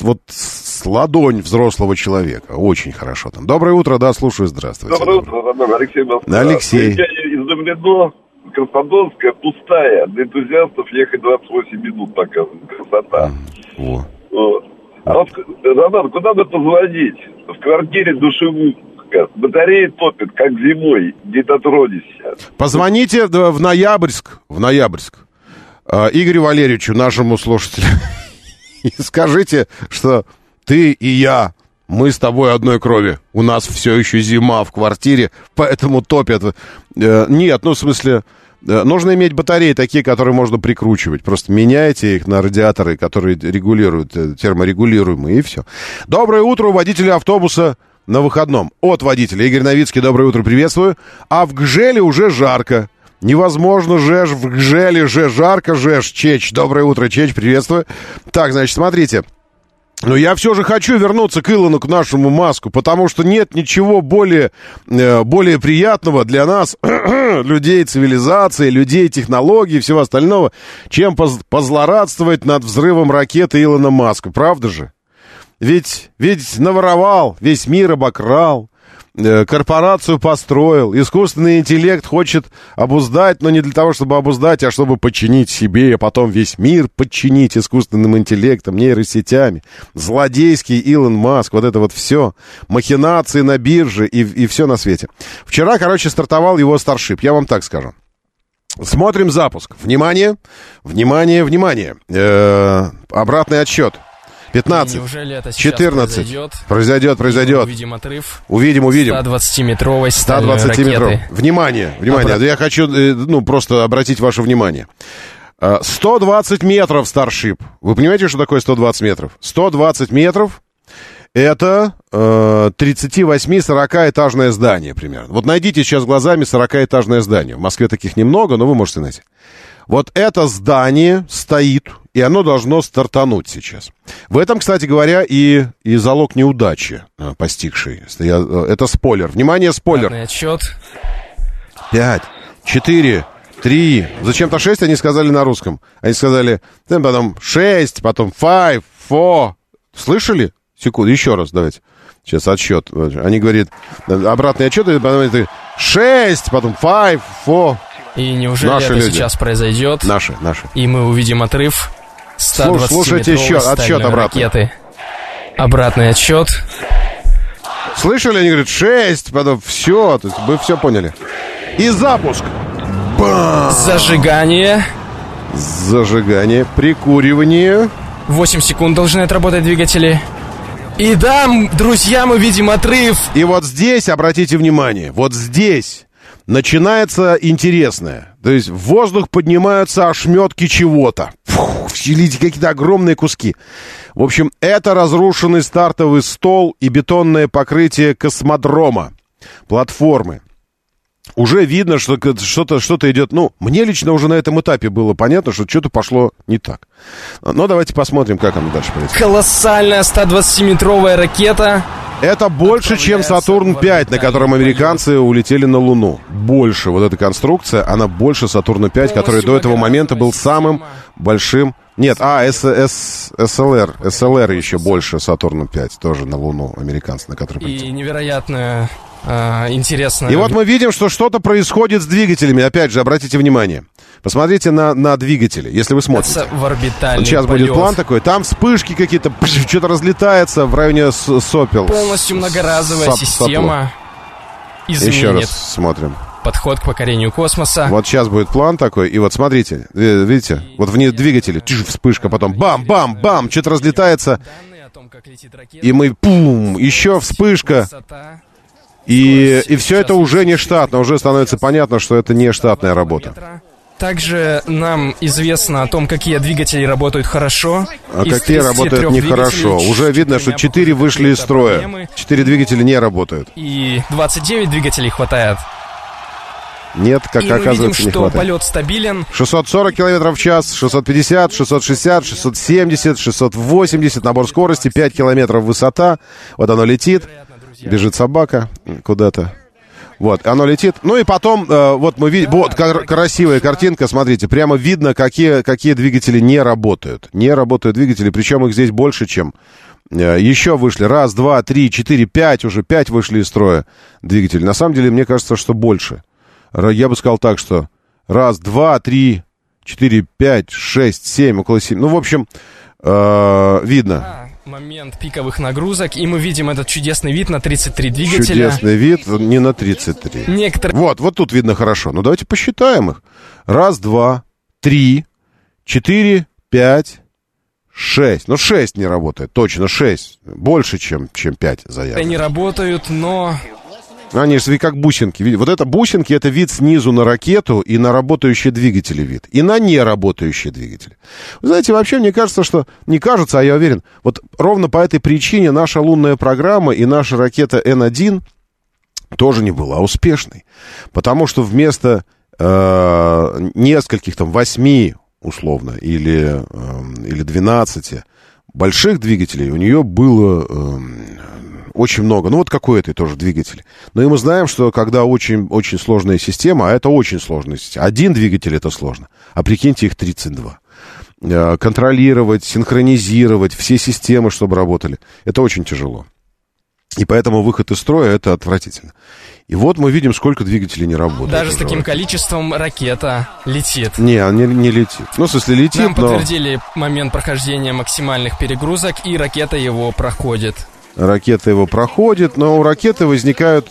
вот с ладонь взрослого человека. Очень хорошо там. Доброе утро, да, слушаю, здравствуйте. Доброе утро, Роман. Алексей Москва. Алексей. Из Домлино, Краснодонская пустая. Для энтузиастов ехать 28 минут показывает. Красота. Во. Вот. Роман, куда бы позвонить? В квартире душевая. Батареи топят, как зимой. Не дотронешься. Позвоните да, в Ноябрьск, в Ноябрьск, э, Игорю Валерьевичу, нашему слушателю, и скажите, что ты и я, мы с тобой одной крови. У нас все еще зима в квартире, поэтому топят. Э, Нет, ну, в смысле, нужно иметь батареи такие, которые можно прикручивать. Просто меняйте их на радиаторы, которые регулируют, э, терморегулируемые, и все. Доброе утро у водителя автобуса на выходном. От водителя. Игорь Новицкий, доброе утро, приветствую. А в Гжеле уже жарко. Невозможно, Жеж, в Гжеле же жарко, Жеж, Чеч. Доброе утро, Чеч, приветствую. Так, значит, смотрите. Но я все же хочу вернуться к Илону, к нашему Маску, потому что нет ничего более, э, более приятного для нас, людей цивилизации, людей технологий и всего остального, чем поз- позлорадствовать над взрывом ракеты Илона Маска. Правда же? Ведь, ведь наворовал, весь мир обокрал, корпорацию построил, искусственный интеллект хочет обуздать, но не для того, чтобы обуздать, а чтобы подчинить себе, а потом весь мир подчинить искусственным интеллектом, нейросетями. Злодейский Илон Маск, вот это вот все. Махинации на бирже и, и все на свете. Вчера, короче, стартовал его старшип, я вам так скажу. Смотрим запуск. Внимание, внимание, внимание. Э, обратный отсчет. 15, Неужели это сейчас 14. произойдет? Произойдет, произойдет. увидим отрыв Увидим, увидим. 120-метровой стальной 120 метров. Внимание, внимание. Обра- Я хочу, э, ну, просто обратить ваше внимание. Э, 120 метров Старшип. Вы понимаете, что такое 120 метров? 120 метров это э, 38-40 этажное здание примерно. Вот найдите сейчас глазами 40 этажное здание. В Москве таких немного, но вы можете найти. Вот это здание стоит, и оно должно стартануть сейчас. В этом, кстати говоря, и, и залог неудачи э, постигший. Э, Это спойлер. Внимание, спойлер. Обратный отсчет. Пять, четыре, три. Зачем-то шесть они сказали на русском. Они сказали, потом шесть, потом five, four. Слышали? Секунду, еще раз давайте. Сейчас отсчет. Они говорят, обратный отчет, и потом это шесть, потом five, four. И неужели Наши это люди. сейчас произойдет? Наши, наши. И мы увидим отрыв Слуш- 120 слушайте счет- отсчет обратный. ракеты. Обратный отсчет. Слышали? Они говорят, шесть, потом все. То есть вы все поняли. И запуск. Зажигание. Зажигание, прикуривание. 8 секунд должны отработать двигатели. И да, друзья, мы видим отрыв. И вот здесь, обратите внимание, вот здесь начинается интересное. То есть в воздух поднимаются ошметки чего-то. Видите, какие-то огромные куски. В общем, это разрушенный стартовый стол и бетонное покрытие космодрома, платформы. Уже видно, что что-то что идет. Ну, мне лично уже на этом этапе было понятно, что что-то пошло не так. Но давайте посмотрим, как оно дальше пойдет. Колоссальная 120-метровая ракета. Это больше, чем Отправляется Сатурн в 5, на котором американцы улетели на Луну. Больше. Вот эта конструкция, она больше Сатурна 5, который до этого момента был самым большим. Нет, а, СЛР. СЛР еще больше Сатурна 5, тоже на Луну американцы, на который И полетели. А, интересно. И вот мы видим, что что-то происходит с двигателями. Опять же, обратите внимание. Посмотрите на, на двигатели, если вы смотрите. в орбитальный сейчас будет полет. план такой, там вспышки какие-то, что-то разлетается в районе сопел. Полностью многоразовая Сап- система Еще изменит раз смотрим. подход к покорению космоса. Вот сейчас будет план такой, и вот смотрите, видите, вот вне двигатели, тш, вспышка, потом бам-бам-бам, что-то разлетается, и мы пум, еще вспышка, и, и все это уже не 34 штатно, уже становится понятно, что это не штатная работа. Также нам известно о том, какие двигатели работают хорошо. А Из какие 33 работают нехорошо? Уже видно, что четырьмя, 4 похоже, вышли из строя. проблемы. 4 двигателя не работают. И 29 двигателей хватает. Нет, как и мы видим, оказывается, не что хватает. полет стабилен. 640 километров в час, 650, 660, 670, 680, набор скорости, 5 километров высота. Вот оно летит, бежит собака куда-то. Вот, оно летит. Ну и потом, э, вот мы видим, вот кар- красивая картинка, смотрите, прямо видно, какие, какие двигатели не работают. Не работают двигатели, причем их здесь больше, чем э, еще вышли. Раз, два, три, четыре, пять, уже пять вышли из строя двигатели. На самом деле, мне кажется, что больше. Я бы сказал так, что раз, два, три, четыре, пять, шесть, семь, около семи. Ну, в общем, э, видно. Момент пиковых нагрузок, и мы видим этот чудесный вид на 33 двигателя. Чудесный вид, не на 33. Некоторые Вот, вот тут видно хорошо. Ну, давайте посчитаем их. Раз, два, три, четыре, пять, шесть. Ну, шесть не работает, точно шесть. Больше, чем, чем пять заявлено. не работают, но Они же как бусинки. Вот это бусинки, это вид снизу на ракету и на работающие двигатели вид. И на неработающие двигатели. Вы знаете, вообще мне кажется, что... Не кажется, а я уверен. Вот ровно по этой причине наша лунная программа и наша ракета Н-1 тоже не была успешной. Потому что вместо э, нескольких, там, восьми, условно, или, э, или 12 больших двигателей, у нее было э, очень много. Ну, вот какой это тоже двигатель. Но и мы знаем, что когда очень, очень сложная система, а это очень сложная система, один двигатель это сложно, а прикиньте, их 32 э, контролировать, синхронизировать все системы, чтобы работали. Это очень тяжело. И поэтому выход из строя это отвратительно. И вот мы видим, сколько двигателей не работает. даже с таким количеством ракета летит. Не, он не, не летит. Ну, в смысле, летит, Нам но подтвердили момент прохождения максимальных перегрузок, и ракета его проходит. ракета его проходит, но у ракеты возникают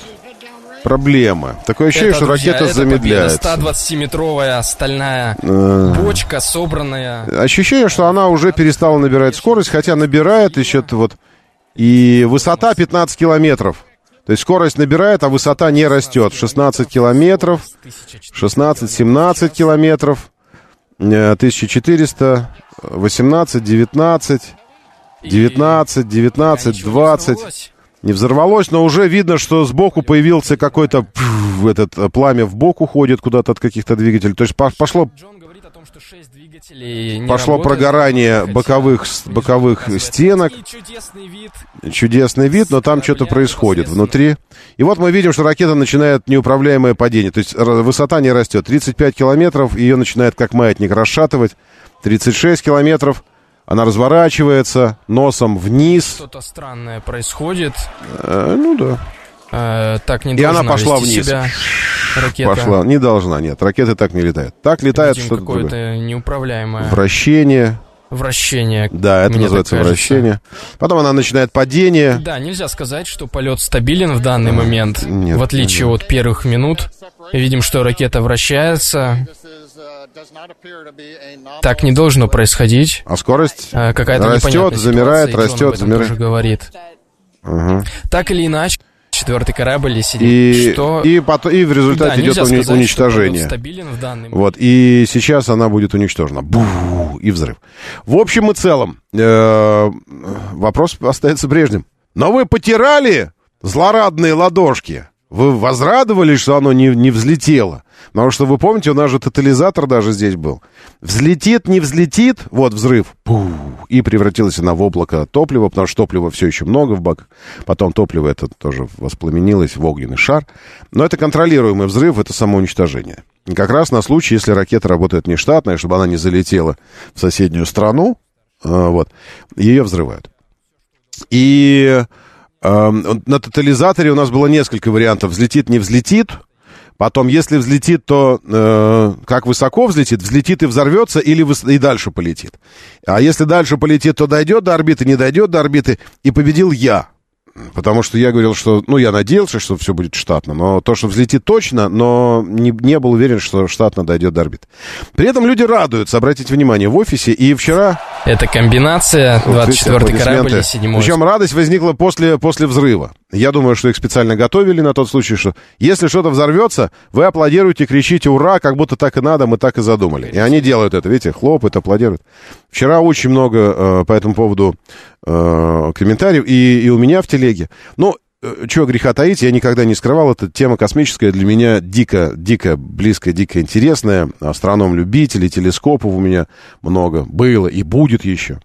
проблемы. Такое ощущение, Это, что друзья, ракета это замедляется. победа. 120-метровая стальная Э, бочка, собранная. Ощущение, что она уже перестала набирать скорость, хотя набирает еще вот и высота 15 километров. То есть скорость набирает, а высота не растет. 16 километров, 16-17 километров, э, 1400, 18, 19, 19, 19, 20. Не взорвалось, но уже видно, что сбоку появился какой-то этот э, пламя в бок уходит куда-то от каких-то двигателей. То есть по- пошло о том, что 6 двигателей не Пошло работают. прогорание Хотя боковых боковых стенок. и чудесный вид. чудесный вид, но там что-то происходит внутри. И вот мы видим, что ракета начинает неуправляемое падение. То есть высота не растет. 35 километров, ее начинает как маятник расшатывать. 36 километров, она разворачивается носом вниз. Что-то странное происходит. Э, ну да. Э, так не И она пошла вниз. себя ракета. Пошла. Не должна, нет. Ракеты так не летают. Так летает что-то какое-то неуправляемое Вращение. вращение. Да, это называется вращение. Потом она начинает падение. Да, нельзя сказать, что полет стабилен в данный момент. нет, в отличие от первых минут. Видим, что ракета вращается. Так не должно происходить. А скорость А, Какая-то растет, замирает, растет, замирает. тоже говорит. Ага. Так или иначе, четвертый корабль сидит. И, что... и, потом, и в Да, результате идет нельзя уни- сказать, что уничтожение. стабилен в данный момент. Вот, и сейчас она будет уничтожена. Бу и взрыв. В общем и целом, э, вопрос остается прежним. Но вы потирали злорадные ладошки? Вы возрадовались, что оно не, не взлетело? Потому что, вы помните, у нас же тотализатор даже здесь был. Взлетит, не взлетит, вот взрыв, пу, и превратилось она в облако топлива, потому что топлива все еще много в баках. Потом топливо это тоже воспламенилось в огненный шар. Но это контролируемый взрыв, это самоуничтожение. И как раз на случай, если ракета работает нештатная, чтобы она не залетела в соседнюю страну, э, вот, ее взрывают. И на тотализаторе у нас было несколько вариантов. Взлетит, не взлетит. Потом, если взлетит, то э, как высоко взлетит, взлетит и взорвется, или выс- и дальше полетит. А если дальше полетит, то дойдет до орбиты, не дойдет до орбиты, и победил я. Потому что я говорил, что, ну, я надеялся, что все будет штатно, но то, что взлетит точно, но не, не был уверен, что штатно дойдет до орбиты. При этом люди радуются, обратите внимание, в офисе, и вчера... Это комбинация, Вот видите, 24-й корабль и 7 Причем радость возникла после, после взрыва. Я думаю, что их специально готовили на тот случай, что если что-то взорвется, вы аплодируете, кричите «Ура!», как будто так и надо, мы так и задумали. И они делают это, видите, хлопают, аплодируют. Вчера очень много э, по этому поводу э, комментариев, и, и у меня в телеге. Ну, э, чего греха таить, я никогда не скрывал, эта тема космическая для меня дико, дико близкая, дико интересная. Астроном-любитель, и телескопов у меня много было и будет еще.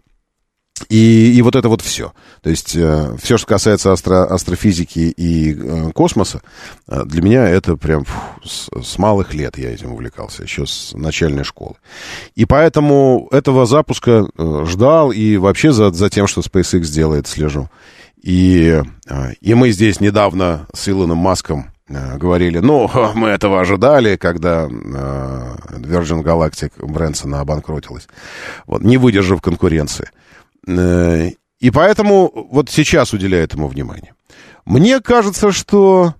И, и вот это вот все. То есть э, все, что касается астро, астрофизики и э, космоса, э, для меня это прям фу, с, с малых лет я этим увлекался, еще с начальной школы. И поэтому этого запуска э, ждал и вообще за, за тем, что SpaceX делает, слежу. И, э, и мы здесь недавно с Илоном Маском э, говорили, ну, мы этого ожидали, когда э, Virgin Galactic Брэнсона обанкротилась, вот, не выдержав конкуренции. Э, И поэтому вот сейчас уделяет ему внимание. Мне кажется, что,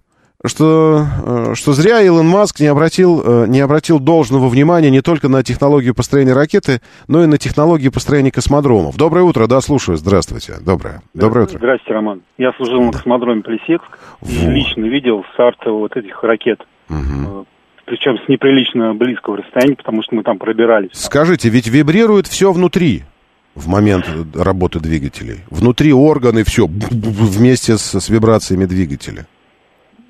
что, э, что зря Илон Маск не обратил, э, не обратил должного внимания не только на технологию построения ракеты, но и на технологию построения космодромов. Доброе утро, да, слушаю. Здравствуйте. Доброе. Доброе утро. Здравствуйте, Роман. Я служил на космодроме Плесецк и лично видел старт вот этих ракет. Э, Причем с неприлично близкого расстояния, потому что мы там пробирались. Скажите, ведь вибрирует все внутри в момент работы двигателей. Внутри органы, все вместе с, с вибрациями двигателя.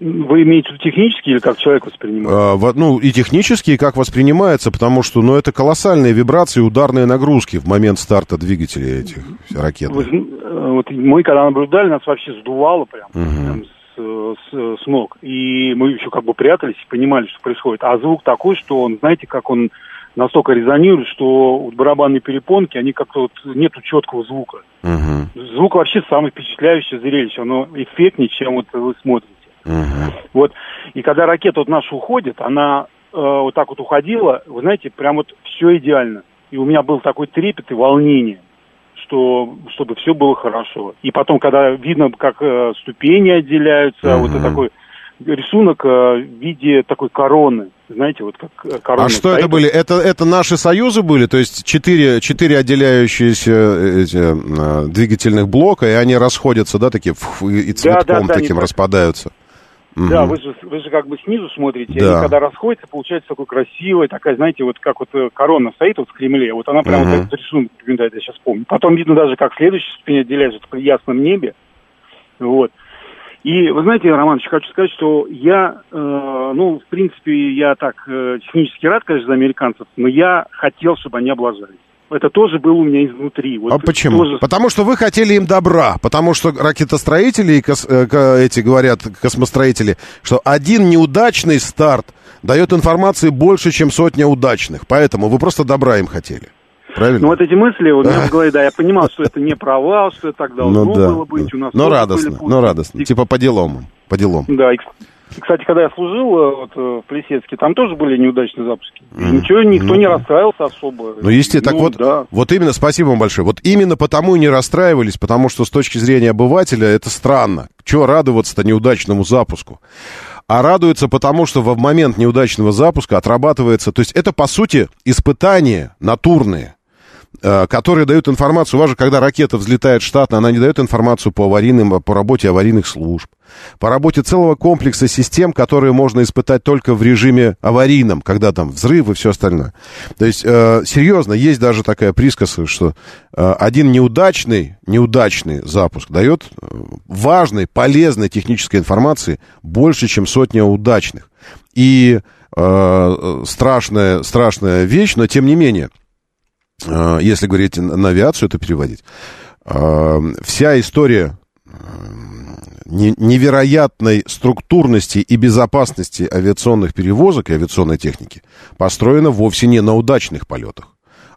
Вы имеете в виду технически или как человек воспринимает? А, ну, и технически, и как воспринимается, потому что, ну, это колоссальные вибрации, ударные нагрузки в момент старта двигателей этих ракет. Э, вот мы когда наблюдали, нас вообще сдувало прям, Мгм. прям с, с- с ног. И мы еще как бы прятались и понимали, что происходит. А звук такой, что он, знаете, как он настолько резонирует, что вот барабанные перепонки, они как-то вот нету четкого звука. Мгм, Звук вообще самое впечатляющее зрелище, оно эффектнее, чем вот вы смотрите. мгм. Вот. И когда ракета вот наша уходит, она э, вот так вот уходила, вы знаете, прям вот все идеально. И у меня был такой трепет и волнение, что чтобы все было хорошо. И потом, когда видно, как э, ступени отделяются, вот Мгм. это такой рисунок э, в виде такой короны, знаете, вот как э, корона. А что стоит. это были? Это, это наши союзы были? То есть четыре, четыре отделяющиеся э, эти, двигательных блока, и они расходятся, да, такие, фу, и и Да, да, цветком да, таким они так. распадаются? Да, Мгм. вы же, вы же как бы снизу смотрите, Да. и когда расходится, получается такой красивый, такая, знаете, вот как вот корона стоит вот в Кремле, вот она прям Мгм. вот так рисунок я сейчас помню. Потом видно даже, как следующая ступень отделяется в ясном небе. Вот. И вы знаете, Романович, хочу сказать, что я, э, ну, в принципе, я так э, технически рад, конечно, за американцев, но я хотел, чтобы они облажались. Это тоже было у меня изнутри. Вот А почему? тоже- Потому что вы хотели им добра. Потому что ракетостроители и кос- э, эти говорят, космостроители, что один неудачный старт дает информации больше, чем сотня удачных. Поэтому вы просто добра им хотели. Правильно? Ну, вот эти мысли у меня в голове, да, я понимал, что это не провал, что это так должно Ну да. было быть. У нас но радостно, но радостно. Типа по делам. По делам. Да, и, и, кстати, когда я служил э, вот, э, в Плесецке, там тоже были неудачные запуски. И Мгм. Ничего, никто Ну не расстраивался особо. Ну, естественно, так Ну, вот, да. вот именно, спасибо вам большое. Вот именно потому и не расстраивались, потому что с точки зрения обывателя это странно. Чего радоваться-то неудачному запуску? А радуется потому, что в момент неудачного запуска отрабатывается... То есть это, по сути, испытания натурные, которые дают информацию. У вас же, когда ракета взлетает штатно, она не дает информацию по аварийным, по работе аварийных служб, по работе целого комплекса систем, которые можно испытать только в режиме аварийном, когда там взрыв и все остальное. То есть, э, серьезно, есть даже такая присказка, что э, один неудачный, неудачный запуск дает э, важной, полезной технической информации больше, чем сотня удачных. И э, страшная, страшная вещь, но тем не менее, э, если говорить на авиацию, это переводить, э, вся история э, не- невероятной структурности и безопасности авиационных перевозок и авиационной техники построена вовсе не на удачных полетах.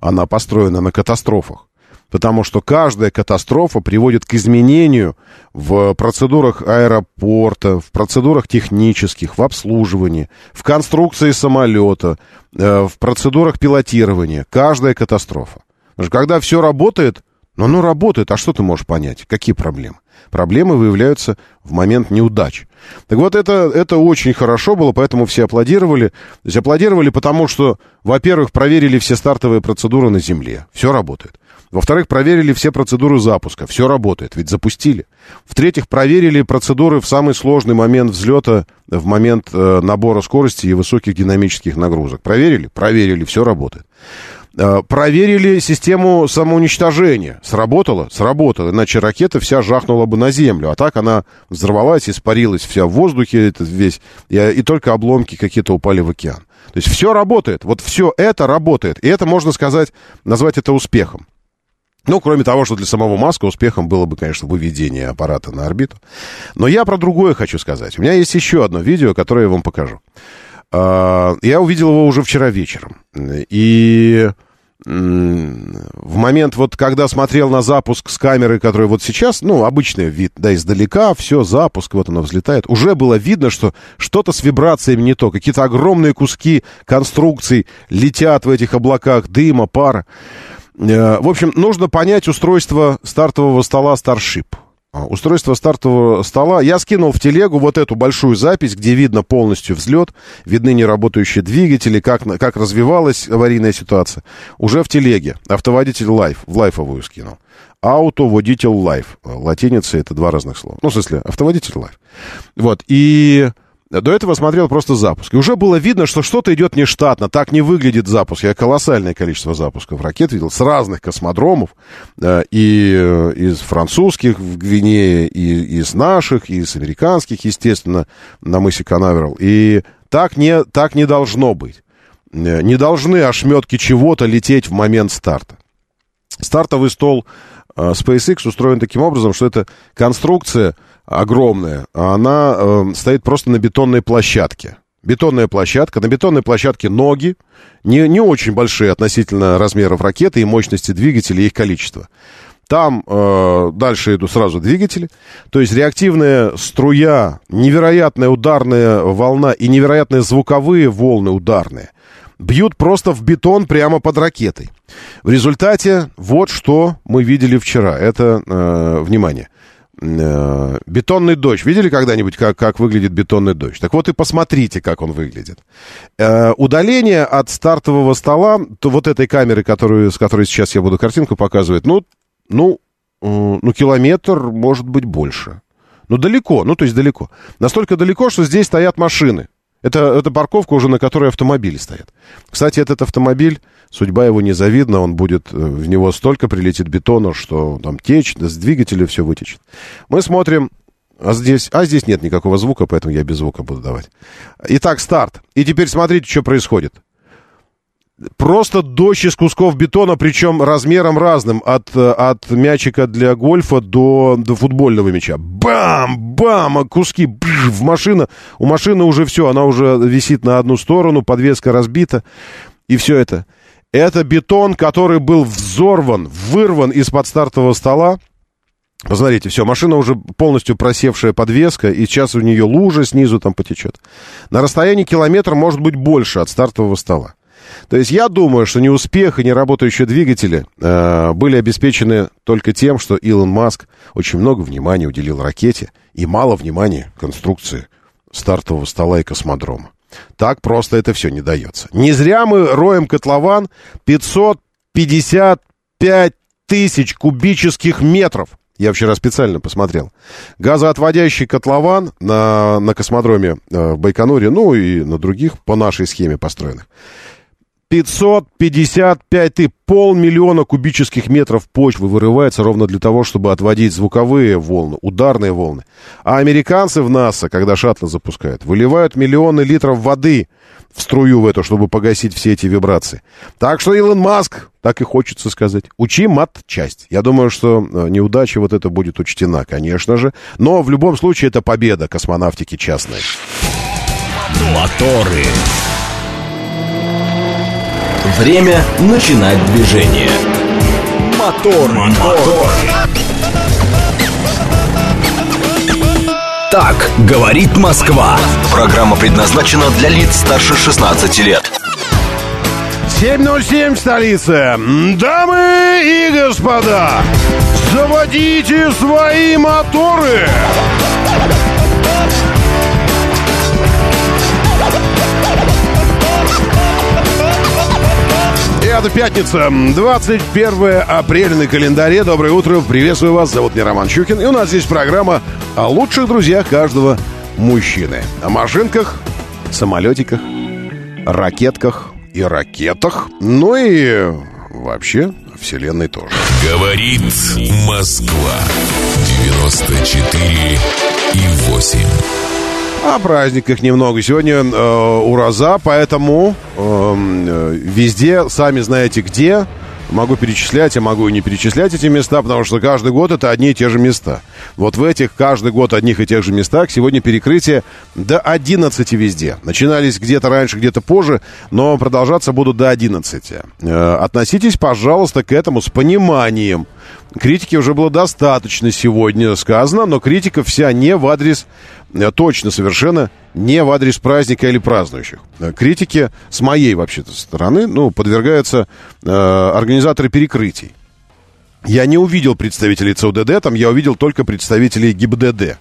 Она построена на катастрофах. Потому что каждая катастрофа приводит к изменению в процедурах аэропорта, в процедурах технических, в обслуживании, в конструкции самолета, э, в процедурах пилотирования. Каждая катастрофа. Потому что когда все работает, ну оно работает, а что ты можешь понять? Какие проблемы? Проблемы выявляются в момент неудач. Так вот, это, это очень хорошо было, поэтому все аплодировали. То есть аплодировали, потому что, во-первых, проверили все стартовые процедуры на Земле. Все работает. Во-вторых, проверили все процедуры запуска. Все работает, ведь запустили. В-третьих, проверили процедуры в самый сложный момент взлета, в момент э, набора скорости и высоких динамических нагрузок. Проверили? Проверили, все работает. Э, Проверили систему самоуничтожения. Сработало? Сработало. Иначе ракета вся жахнула бы на землю. А так она взорвалась, испарилась вся в воздухе этот весь. И, и только обломки какие-то упали в океан. То есть все работает. Вот все это работает. И это можно сказать, назвать это успехом. Ну, кроме того, что для самого Маска успехом было бы, конечно, выведение аппарата на орбиту. Но я про другое хочу сказать. У меня есть еще одно видео, которое я вам покажу. А, Я увидел его уже вчера вечером. И в момент, вот когда смотрел на запуск с камеры, которая вот сейчас, ну, обычный вид, да, издалека, все, запуск, вот оно взлетает, уже было видно, что что-то с вибрациями не то, какие-то огромные куски конструкций летят в этих облаках дыма, пара. Э, В общем, нужно понять устройство стартового стола Starship. А, Устройство стартового стола. Я скинул в телегу вот эту большую запись, где видно полностью взлет, видны неработающие двигатели, как, как развивалась аварийная ситуация. Уже в телеге. Автоводитель лайф, в лайфовую скинул. Ауто, водитель лайф. Латиница это два разных слова. Ну, в смысле, автоводитель лайф. Вот. И до этого смотрел просто запуск. И уже было видно, что что-то идет нештатно. Так не выглядит запуск. Я колоссальное количество запусков ракет видел с разных космодромов. э, И э, из французских в Гвинее, и из наших, и из американских, естественно, на мысе Канаверал. И так не, так не должно быть. Э, Не должны ошметки чего-то лететь в момент старта. Стартовый стол SpaceX устроен таким образом, что это конструкция огромная, а она э, стоит просто на бетонной площадке. Бетонная площадка, на бетонной площадке ноги, не, не очень большие относительно размеров ракеты и мощности двигателей и их количества. Там э, дальше идут сразу двигатели. То есть реактивная струя, невероятная ударная волна и невероятные звуковые волны ударные бьют просто в бетон прямо под ракетой. В результате вот что мы видели вчера. Это, э, внимание, бетонный дождь. Видели когда-нибудь, как, как выглядит бетонный дождь? Так вот и посмотрите, как он выглядит. Э, удаление от стартового стола, то вот этой камеры, которую, с которой сейчас я буду картинку показывать, ну, ну, э, ну, километр, может быть, больше. Ну, далеко, ну, то есть далеко. Настолько далеко, что здесь стоят машины. Это, это парковка уже, на которой автомобили стоят. Кстати, этот автомобиль, судьба его незавидна, он будет, э, в него столько прилетит бетона, что там течь, с двигателя все вытечет. Мы смотрим, а здесь, а здесь нет никакого звука, поэтому я без звука буду давать. Итак, старт. И теперь смотрите, что происходит. Просто дождь из кусков бетона, причем размером разным, от, э, от мячика для гольфа до, до футбольного мяча. Бам! Бам! а Куски бж, в машину. У машины уже все, она уже висит на одну сторону, подвеска разбита. И все это. Это бетон, который был взорван, вырван из-под стартового стола. Посмотрите, все, машина уже полностью просевшая подвеска, и сейчас у нее лужа снизу там потечет. На расстоянии километра может быть больше от стартового стола. То есть я думаю, что неуспех и неработающие двигатели э, были обеспечены только тем, что Илон Маск очень много внимания уделил ракете и мало внимания конструкции стартового стола и космодрома. Так просто это все не дается. Не зря мы роем котлован 555 тысяч кубических метров. Я вчера специально посмотрел. Газоотводящий котлован на, на космодроме э, в Байконуре, ну и на других по нашей схеме построенных. 555 ты полмиллиона кубических метров почвы вырывается ровно для того, чтобы отводить звуковые волны, ударные волны. А американцы в НАСА, когда шаттлы запускают, выливают миллионы литров воды в струю в эту, чтобы погасить все эти вибрации. Так что Илон Маск, так и хочется сказать, учи мат-часть. Я думаю, что э, неудача вот это будет учтена, конечно же. Но в любом случае это победа космонавтики частной. Моторы. Время начинать движение. Мотор, мотор. Так говорит Москва. Программа предназначена для лиц старше 16 лет. 7.07 столица. Дамы и господа, заводите свои моторы. Это пятница, 21 апреля на календаре. Доброе утро, приветствую вас. Зовут меня Роман Щукин. И у нас здесь программа о лучших друзьях каждого мужчины. О машинках, самолетиках, ракетках и ракетах. Ну и вообще Вселенной тоже. Говорит Москва 94 и 8. О праздниках немного. Сегодня э, Ураза, поэтому э, э, везде, сами знаете где, Могу перечислять, я могу и не перечислять эти места, потому что каждый год это одни и те же места. Вот в этих каждый год одних и тех же местах сегодня перекрытие до 11 везде. Начинались где-то раньше, где-то позже, но продолжаться будут до 11. Э, относитесь, пожалуйста, к этому с пониманием. Критики уже было достаточно сегодня сказано, но критика вся не в адрес, э, точно совершенно не в адрес праздника или празднующих. Э, Критики с моей вообще-то стороны, ну, подвергаются э, организаторы перекрытий. Я не увидел представителей ЦУДД, там я увидел только представителей ГИБДД.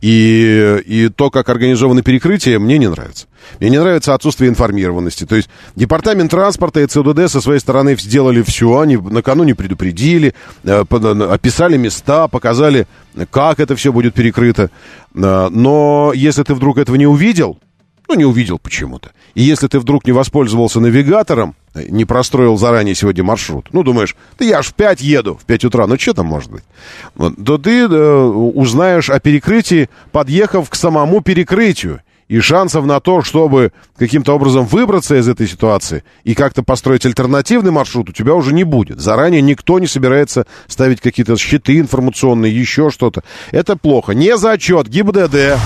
И, и то, как организованы перекрытия, мне не нравится. Мне не нравится отсутствие информированности. То есть Департамент транспорта и ЦУДД со своей стороны сделали все, они накануне предупредили, э, описали места, показали, как это все будет перекрыто. Э, но если ты вдруг этого не увидел, ну, не увидел почему-то. И если ты вдруг не воспользовался навигатором, не простроил заранее сегодня маршрут, ну, думаешь, да я ж в 5 еду, в 5 утра, ну, что там может быть? Вот, то ты э, узнаешь о перекрытии, подъехав к самому перекрытию. И шансов на то, чтобы каким-то образом выбраться из этой ситуации и как-то построить альтернативный маршрут, у тебя уже не будет. Заранее никто не собирается ставить какие-то щиты информационные, еще что-то. Это плохо. Не зачет ГИБДД.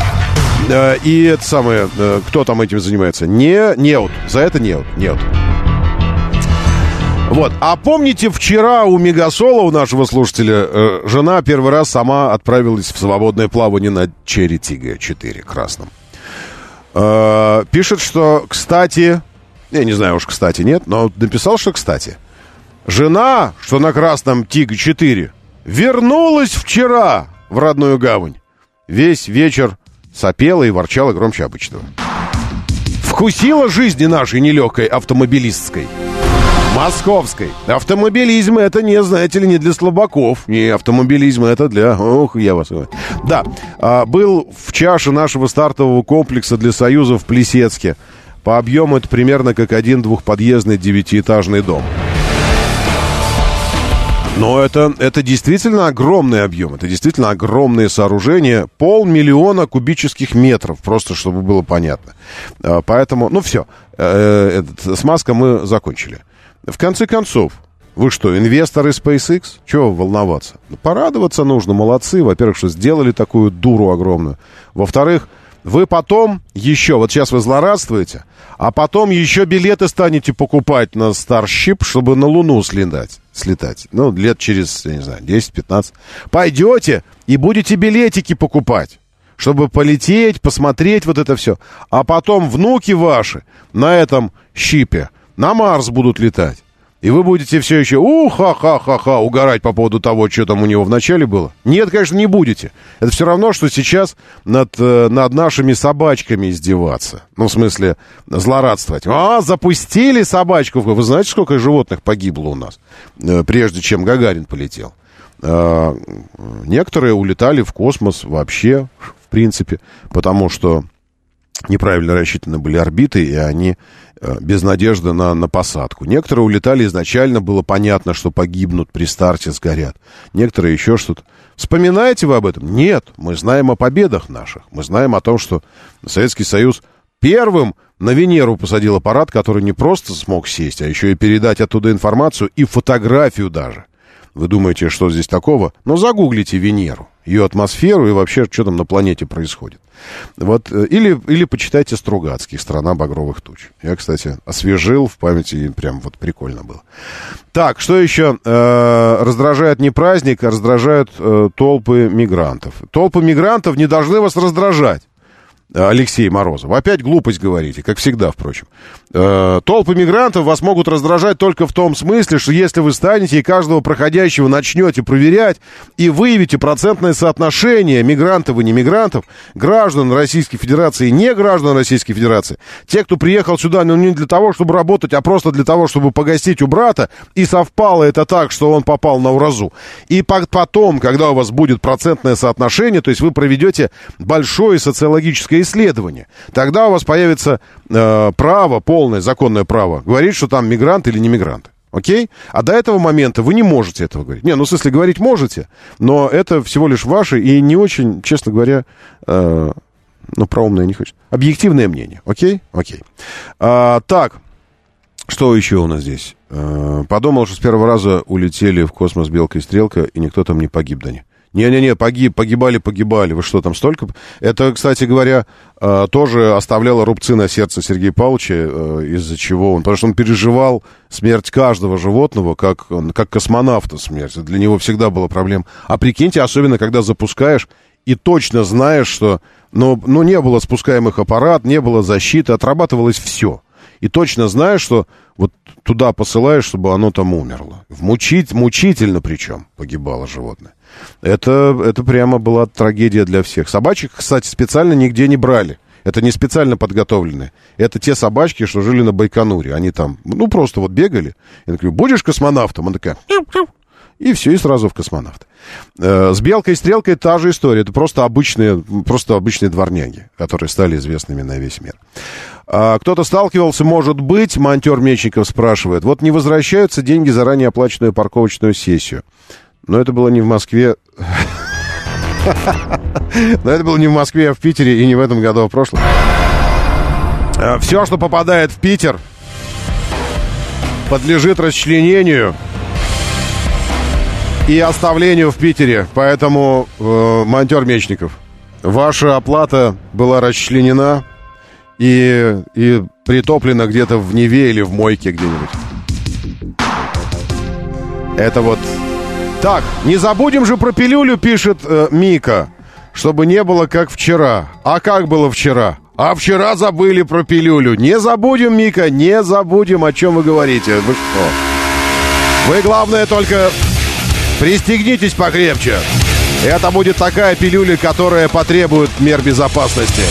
Э, и это самое, э, кто там этим занимается? Не, неут. За это неут. Неут. Вот. А помните, вчера у Мегасола, у нашего слушателя, э, жена первый раз сама отправилась в свободное плавание на Черри Тига 4 красном. Э, пишет, что, кстати, я не знаю уж, кстати, нет, но написал, что, кстати, жена, что на красном Тиг 4, вернулась вчера в родную гавань. Весь вечер сопела и ворчала громче обычного. Вкусила жизни нашей нелегкой автомобилистской. Московской. Автомобилизм это не, знаете ли, не для слабаков. Не, автомобилизм это для... Ох, я вас... Да, а, был в чаше нашего стартового комплекса для Союза в Плесецке. По объему это примерно как один двухподъездный девятиэтажный дом. Но это, это действительно огромный объем, это действительно огромное сооружение, полмиллиона кубических метров, просто чтобы было понятно. А, Поэтому, ну все, э, этот, с маском мы закончили. В конце концов, вы что, инвесторы SpaceX? Чего волноваться? Ну, Порадоваться нужно, молодцы. Во-первых, что сделали такую дуру огромную. Во-вторых, вы потом еще, вот сейчас вы злорадствуете, а потом еще билеты станете покупать на Starship, чтобы на Луну слетать. слетать. Ну, лет через, я не знаю, 10-15. Пойдете и будете билетики покупать чтобы полететь, посмотреть вот это все. А потом внуки ваши на этом щипе на Марс будут летать. И вы будете все еще уха-ха-ха-ха угорать по поводу того, что там у него вначале было? Нет, конечно, не будете. Это все равно, что сейчас над, э, над нашими собачками издеваться. Ну, в смысле, злорадствовать. А, запустили собачку. Вы знаете, сколько животных погибло у нас, э, прежде чем Гагарин полетел? Э, Некоторые улетали в космос вообще, в принципе, потому что неправильно рассчитаны были орбиты, и они без надежды на, на посадку. Некоторые улетали изначально, было понятно, что погибнут при старте, сгорят. Некоторые еще что-то. Вспоминаете вы об этом? Нет, мы знаем о победах наших. Мы знаем о том, что Советский Союз первым на Венеру посадил аппарат, который не просто смог сесть, а еще и передать оттуда информацию и фотографию даже. Вы думаете, что здесь такого? Но загуглите Венеру, ее атмосферу и вообще, что там на планете происходит. Вот, э, или, или почитайте Стругацкий «Страна багровых туч». Я, кстати, освежил в памяти, и прям вот прикольно было. Так, что еще э, раздражает не праздник, а раздражают э, толпы мигрантов. Толпы мигрантов не должны вас раздражать. Алексей Морозов. Опять глупость говорите, как всегда, впрочем. Э, толпы мигрантов вас могут раздражать только в том смысле, что если вы станете и каждого проходящего начнете проверять и выявите процентное соотношение мигрантов и не мигрантов, граждан Российской Федерации и не граждан Российской Федерации, те, кто приехал сюда ну, не для того, чтобы работать, а просто для того, чтобы погостить у брата, и совпало это так, что он попал на уразу. И по- потом, когда у вас будет процентное соотношение, то есть вы проведете большое социологическое исследование, тогда у вас появится э, право, полное законное право, говорить, что там мигрант или не мигрант. Окей? А до этого момента вы не можете этого говорить. Не, ну, в смысле, говорить можете, но это всего лишь ваше и не очень, честно говоря, э, ну, про умное не хочу. Объективное мнение. Окей? Окей. А, так. Что еще у нас здесь? Э, Подумал, что с первого раза улетели в космос Белка и Стрелка, и никто там не погиб, Дани. Не-не-не, погиб, погибали, погибали. Вы что, там столько? Это, кстати говоря, э, тоже оставляло рубцы на сердце Сергея Павловича, э, из-за чего он... Потому что он переживал смерть каждого животного, как, как космонавта смерть. Для него всегда была проблема. А прикиньте, особенно когда запускаешь и точно знаешь, что ну, ну, не было спускаемых аппарат, не было защиты, отрабатывалось все. И точно знаешь, что вот туда посылаешь, чтобы оно там умерло. В мучить, мучительно причем погибало животное. Это, это прямо была трагедия для всех. Собачек, кстати, специально нигде не брали. Это не специально подготовленные. Это те собачки, что жили на Байконуре. Они там, ну, просто вот бегали. Я говорю, будешь космонавтом? Он такая, и все, и сразу в космонавт. Э, С белкой и стрелкой та же история. Это просто обычные, просто обычные дворняги, которые стали известными на весь мир. А, Кто-то сталкивался, может быть, монтер Мечников спрашивает. Вот не возвращаются деньги за ранее оплаченную парковочную сессию. Но это было не в Москве. Но это было не в Москве, а в Питере, и не в этом году, а в прошлом. Все, что попадает в Питер, подлежит расчленению и оставлению в Питере. Поэтому, э, монтер Мечников, ваша оплата была расчленена и, и притоплена где-то в Неве или в Мойке где-нибудь. Это вот... Так, не забудем же про пилюлю, пишет э, Мика, чтобы не было как вчера. А как было вчера? А вчера забыли про пилюлю. Не забудем, Мика, не забудем, о чем вы говорите. Вы что? Вы, главное, только пристегнитесь покрепче. Это будет такая пилюля, которая потребует мер безопасности.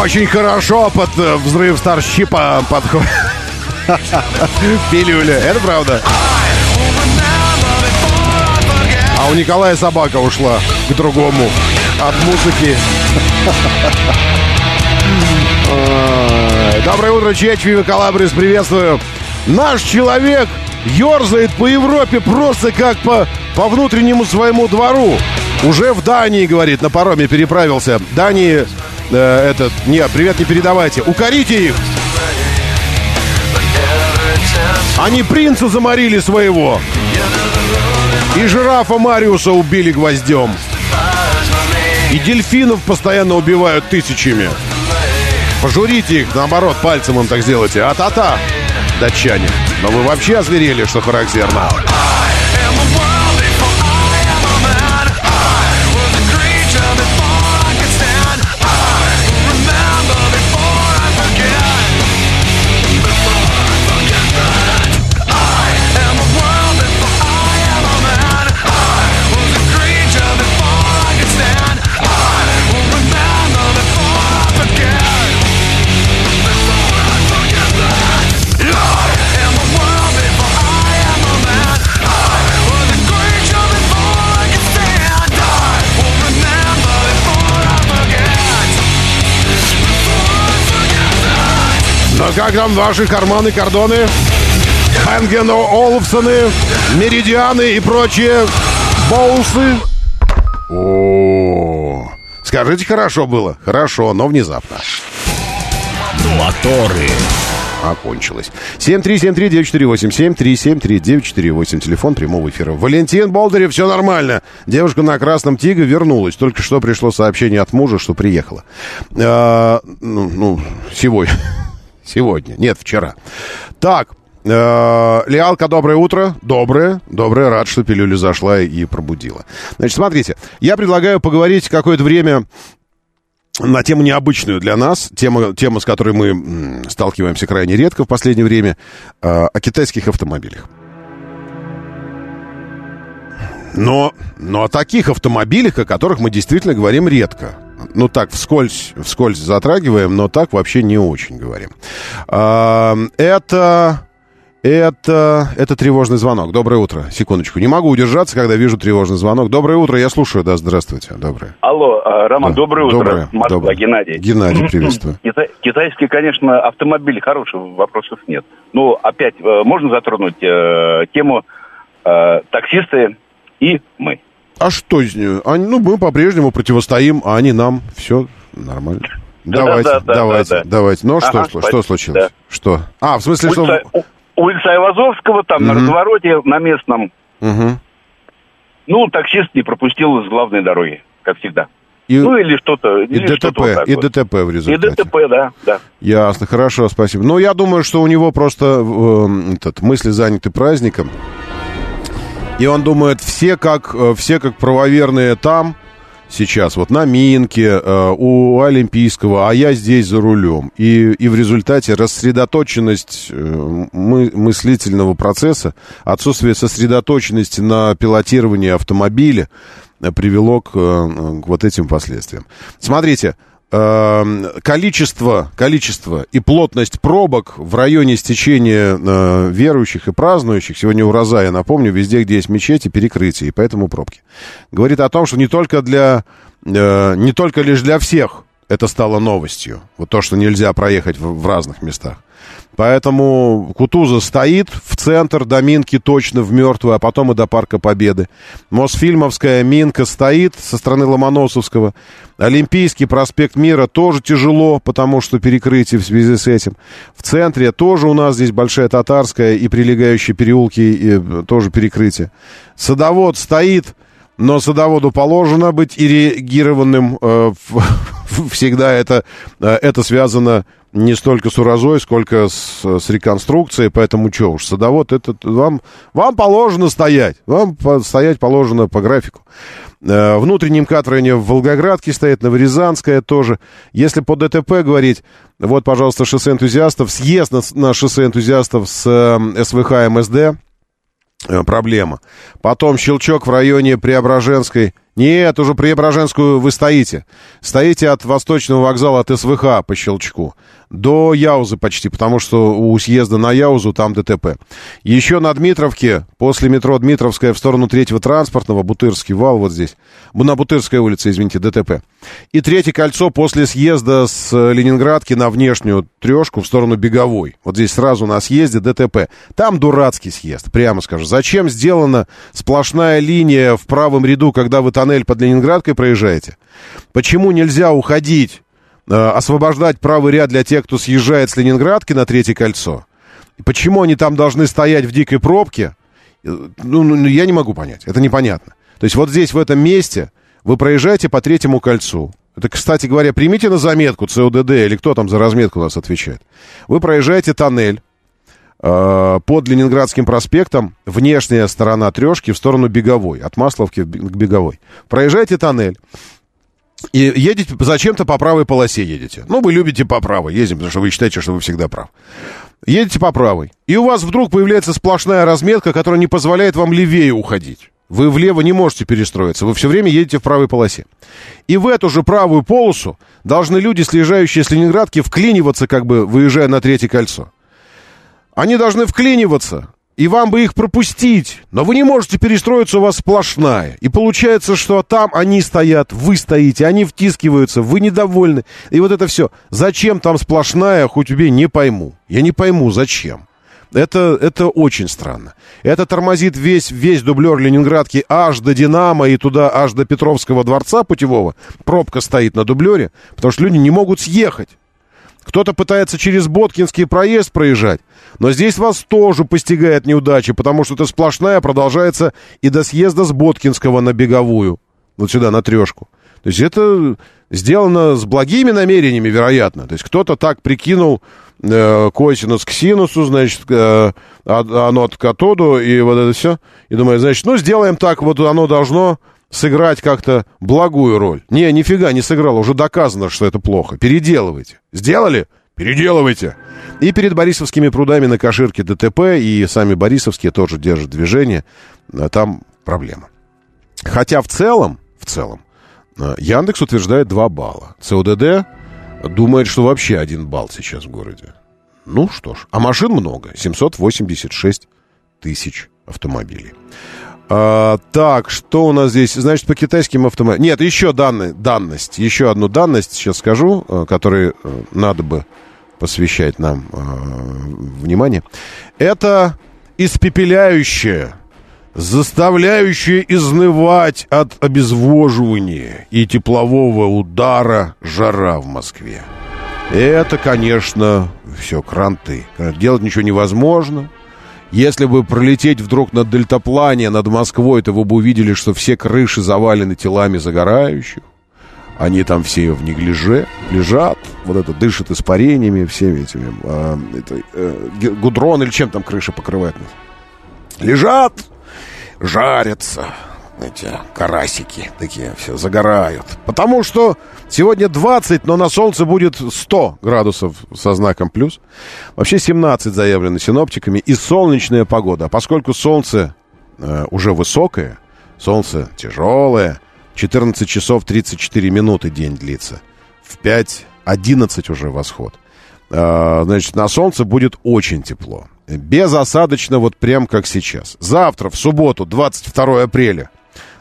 Очень хорошо под э, взрыв старщипа подходит. Пилюля, это правда. А у Николая собака ушла к другому от музыки. Доброе утро, Чечви, Калабрис, приветствую. Наш человек ерзает по Европе просто как по, по внутреннему своему двору. Уже в Дании, говорит, на пароме переправился. Дании, э, этот, нет, привет не передавайте. Укорите их. Они принца заморили своего. И жирафа Мариуса убили гвоздем. И дельфинов постоянно убивают тысячами. Пожурите их, наоборот, пальцем им так сделайте. А-та-та, датчане. Но вы вообще озверели, что характерно. Как там ваши карманы, кордоны? Бенген Олафсоны, Меридианы и прочие боусы? О, скажите, хорошо было? Хорошо, но внезапно. Моторы. Окончилось. 7373948, 7373948, телефон прямого эфира. Валентин Болдырев, все нормально. Девушка на красном тиге вернулась. Только что пришло сообщение от мужа, что приехала. А, ну, ну, сегодня. Сегодня. Нет, вчера. Так, э, Лиалка, доброе утро. Доброе. Доброе. Рад, что пилюля зашла и пробудила. Значит, смотрите. Я предлагаю поговорить какое-то время на тему необычную для нас, тема, тема, с которой мы сталкиваемся крайне редко в последнее время, э, о китайских автомобилях. Но, но о таких автомобилях, о которых мы действительно говорим редко. Ну, так, вскользь, вскользь затрагиваем, но так вообще не очень говорим. А, это... Это, это тревожный звонок. Доброе утро. Секундочку. Не могу удержаться, когда вижу тревожный звонок. Доброе утро. Я слушаю. Да, здравствуйте. Доброе. Алло, а, Роман, Да. доброе утро. Доброе, Москва, доброе. Геннадий. Геннадий, приветствую. Кита- Китайский, конечно, автомобиль хороший, вопросов нет. Но опять э, можно затронуть э, тему э, таксисты и мы. А что из нее? Они, ну, мы по-прежнему противостоим, а они нам. Все нормально. Да, давайте, да, да, давайте, да, да. давайте. Ну, Ага, что, что, случилось? Да. Что? А, в смысле, что... Улица, у- улица Айвазовского, там на Мгм. развороте, на местном. Мгм. Ну, таксист не пропустил с главной дороги, как всегда. И, ну, или что-то. и или ДТП, вот так и вот. ДТП в И результате. ДТП, да, да. Ясно, хорошо, спасибо. Ну, я думаю, что у него просто э, этот, мысли заняты праздником. И он думает, все как, э, все как правоверные там, сейчас, вот на Минке, э, у Олимпийского, а я здесь за рулем. И, и в результате рассредоточенность э, мы, мыслительного процесса, отсутствие сосредоточенности на пилотировании автомобиля привело к, к вот этим последствиям. Смотрите, количество, количество и плотность пробок в районе стечения э, верующих и празднующих, сегодня уроза, я напомню, везде, где есть мечети, перекрытие, и поэтому пробки. Говорит о том, что не только для, э, не только лишь для всех это стало новостью. Вот то, что нельзя проехать в, в разных местах. Поэтому Кутуза стоит в центр до Минки точно в мертвую, а потом и до Парка Победы. Мосфильмовская Минка стоит со стороны Ломоносовского. Олимпийский проспект Мира тоже тяжело, потому что перекрытие в связи с этим. В центре тоже у нас здесь Большая Татарская и прилегающие переулки и, э, тоже перекрытие. Садовод стоит, но садоводу положено быть ирригированным. э, всегда это, э, это связано не столько с урозой, сколько с, с реконструкцией, поэтому что уж, садовод, это вам, вам положено стоять, вам стоять положено по графику. Э, Внутренний МКАД в районе Волгоградки стоит, Новорязанская тоже. Если по ДТП говорить, вот, пожалуйста, шоссе энтузиастов, съезд на, на шоссе энтузиастов с э, СВХ МСД, э, проблема. Потом щелчок в районе Преображенской. Нет, уже Преображенскую вы стоите. Стоите от Восточного вокзала, от СВХ по щелчку. До Яузы почти, потому что у съезда на Яузу там ДТП. Еще на Дмитровке, после метро Дмитровская в сторону третьего транспортного, Бутырский вал вот здесь. На Бутырской улице, извините, ДТП. И третье кольцо после съезда с Ленинградки на внешнюю трешку в сторону Беговой. Вот здесь сразу на съезде ДТП. Там дурацкий съезд, прямо скажу. Зачем сделана сплошная линия в правом ряду, когда вы тоннель под Ленинградкой проезжаете? Почему нельзя уходить, освобождать правый ряд для тех, кто съезжает с Ленинградки на третье кольцо? Почему они там должны стоять в дикой пробке? Э, Ну, ну, я не могу понять. Это непонятно. То есть вот здесь, в этом месте, вы проезжаете по третьему кольцу. Это, кстати говоря, примите на заметку ЦУДД, или кто там за разметку у нас отвечает. Вы проезжаете тоннель э, под Ленинградским проспектом, внешняя сторона трешки в сторону Беговой, от Масловки к Беговой. Проезжаете тоннель, и едете, зачем-то по правой полосе едете. Ну, вы любите по правой ездим, потому что вы считаете, что вы всегда прав. Едете по правой, и у вас вдруг появляется сплошная разметка, которая не позволяет вам левее уходить. Вы влево не можете перестроиться, вы все время едете в правой полосе. И в эту же правую полосу должны люди, съезжающие с Ленинградки, вклиниваться, как бы выезжая на третье кольцо. Они должны вклиниваться. И вам бы их пропустить, но вы не можете перестроиться, у вас сплошная. И получается, что там они стоят, вы стоите, они втискиваются, вы недовольны. И вот это все. Зачем там сплошная, хоть убей, не пойму. Я не пойму, зачем. Это, это очень странно. Это тормозит весь, весь дублер Ленинградки аж до Динамо и туда аж до Петровского дворца путевого. Пробка стоит на дублере, потому что люди не могут съехать. Кто-то пытается через Боткинский проезд проезжать, но здесь вас тоже постигает неудача, потому что это сплошная продолжается и до съезда с Боткинского на Беговую, вот сюда, на трешку. То есть это сделано с благими намерениями, вероятно. То есть кто-то так прикинул э, косинус к синусу, значит, э, анод к катоду, и вот это все. И думаю, значит, ну, сделаем так, вот оно должно сыграть как-то благую роль. Не, нифига не сыграло, уже доказано, что это плохо. Переделывайте. Сделали? Переделывайте. И перед Борисовскими прудами на Каширке ДТП, и сами Борисовские тоже держат движение. А Там проблема. Хотя в целом, в целом, э, Яндекс утверждает 2 балла. ЦОДД думает, что вообще один балл сейчас в городе. Ну что ж, а машин много. 786 тысяч автомобилей. А, так, что у нас здесь? Значит, по китайским автомобилям... Нет, еще данные, данность. Еще одну данность сейчас скажу, э, которой э, надо бы посвящать нам э, внимание. Это испепеляющее, заставляющее изнывать от обезвоживания и теплового удара жара в Москве. Это, конечно, все кранты. Делать ничего невозможно. Если бы пролететь вдруг над дельтаплане, над Москвой, то вы бы увидели, что все крыши завалены телами загорающих. Они там все в неглиже лежат, вот это дышит испарениями, всеми этими, э, это, э, гудрон или чем там крыша покрывает нас. Лежат, жарятся, эти карасики такие все загорают. Потому что сегодня 20, но на солнце будет 100 градусов со знаком плюс. Вообще 17 заявлено синоптиками и солнечная погода. А поскольку солнце э, уже высокое, солнце тяжелое, 14 часов 34 минуты день длится. В 5.11 уже восход. Э, значит, на солнце будет очень тепло. Безосадочно, вот прям как сейчас. Завтра, в субботу, 22 апреля,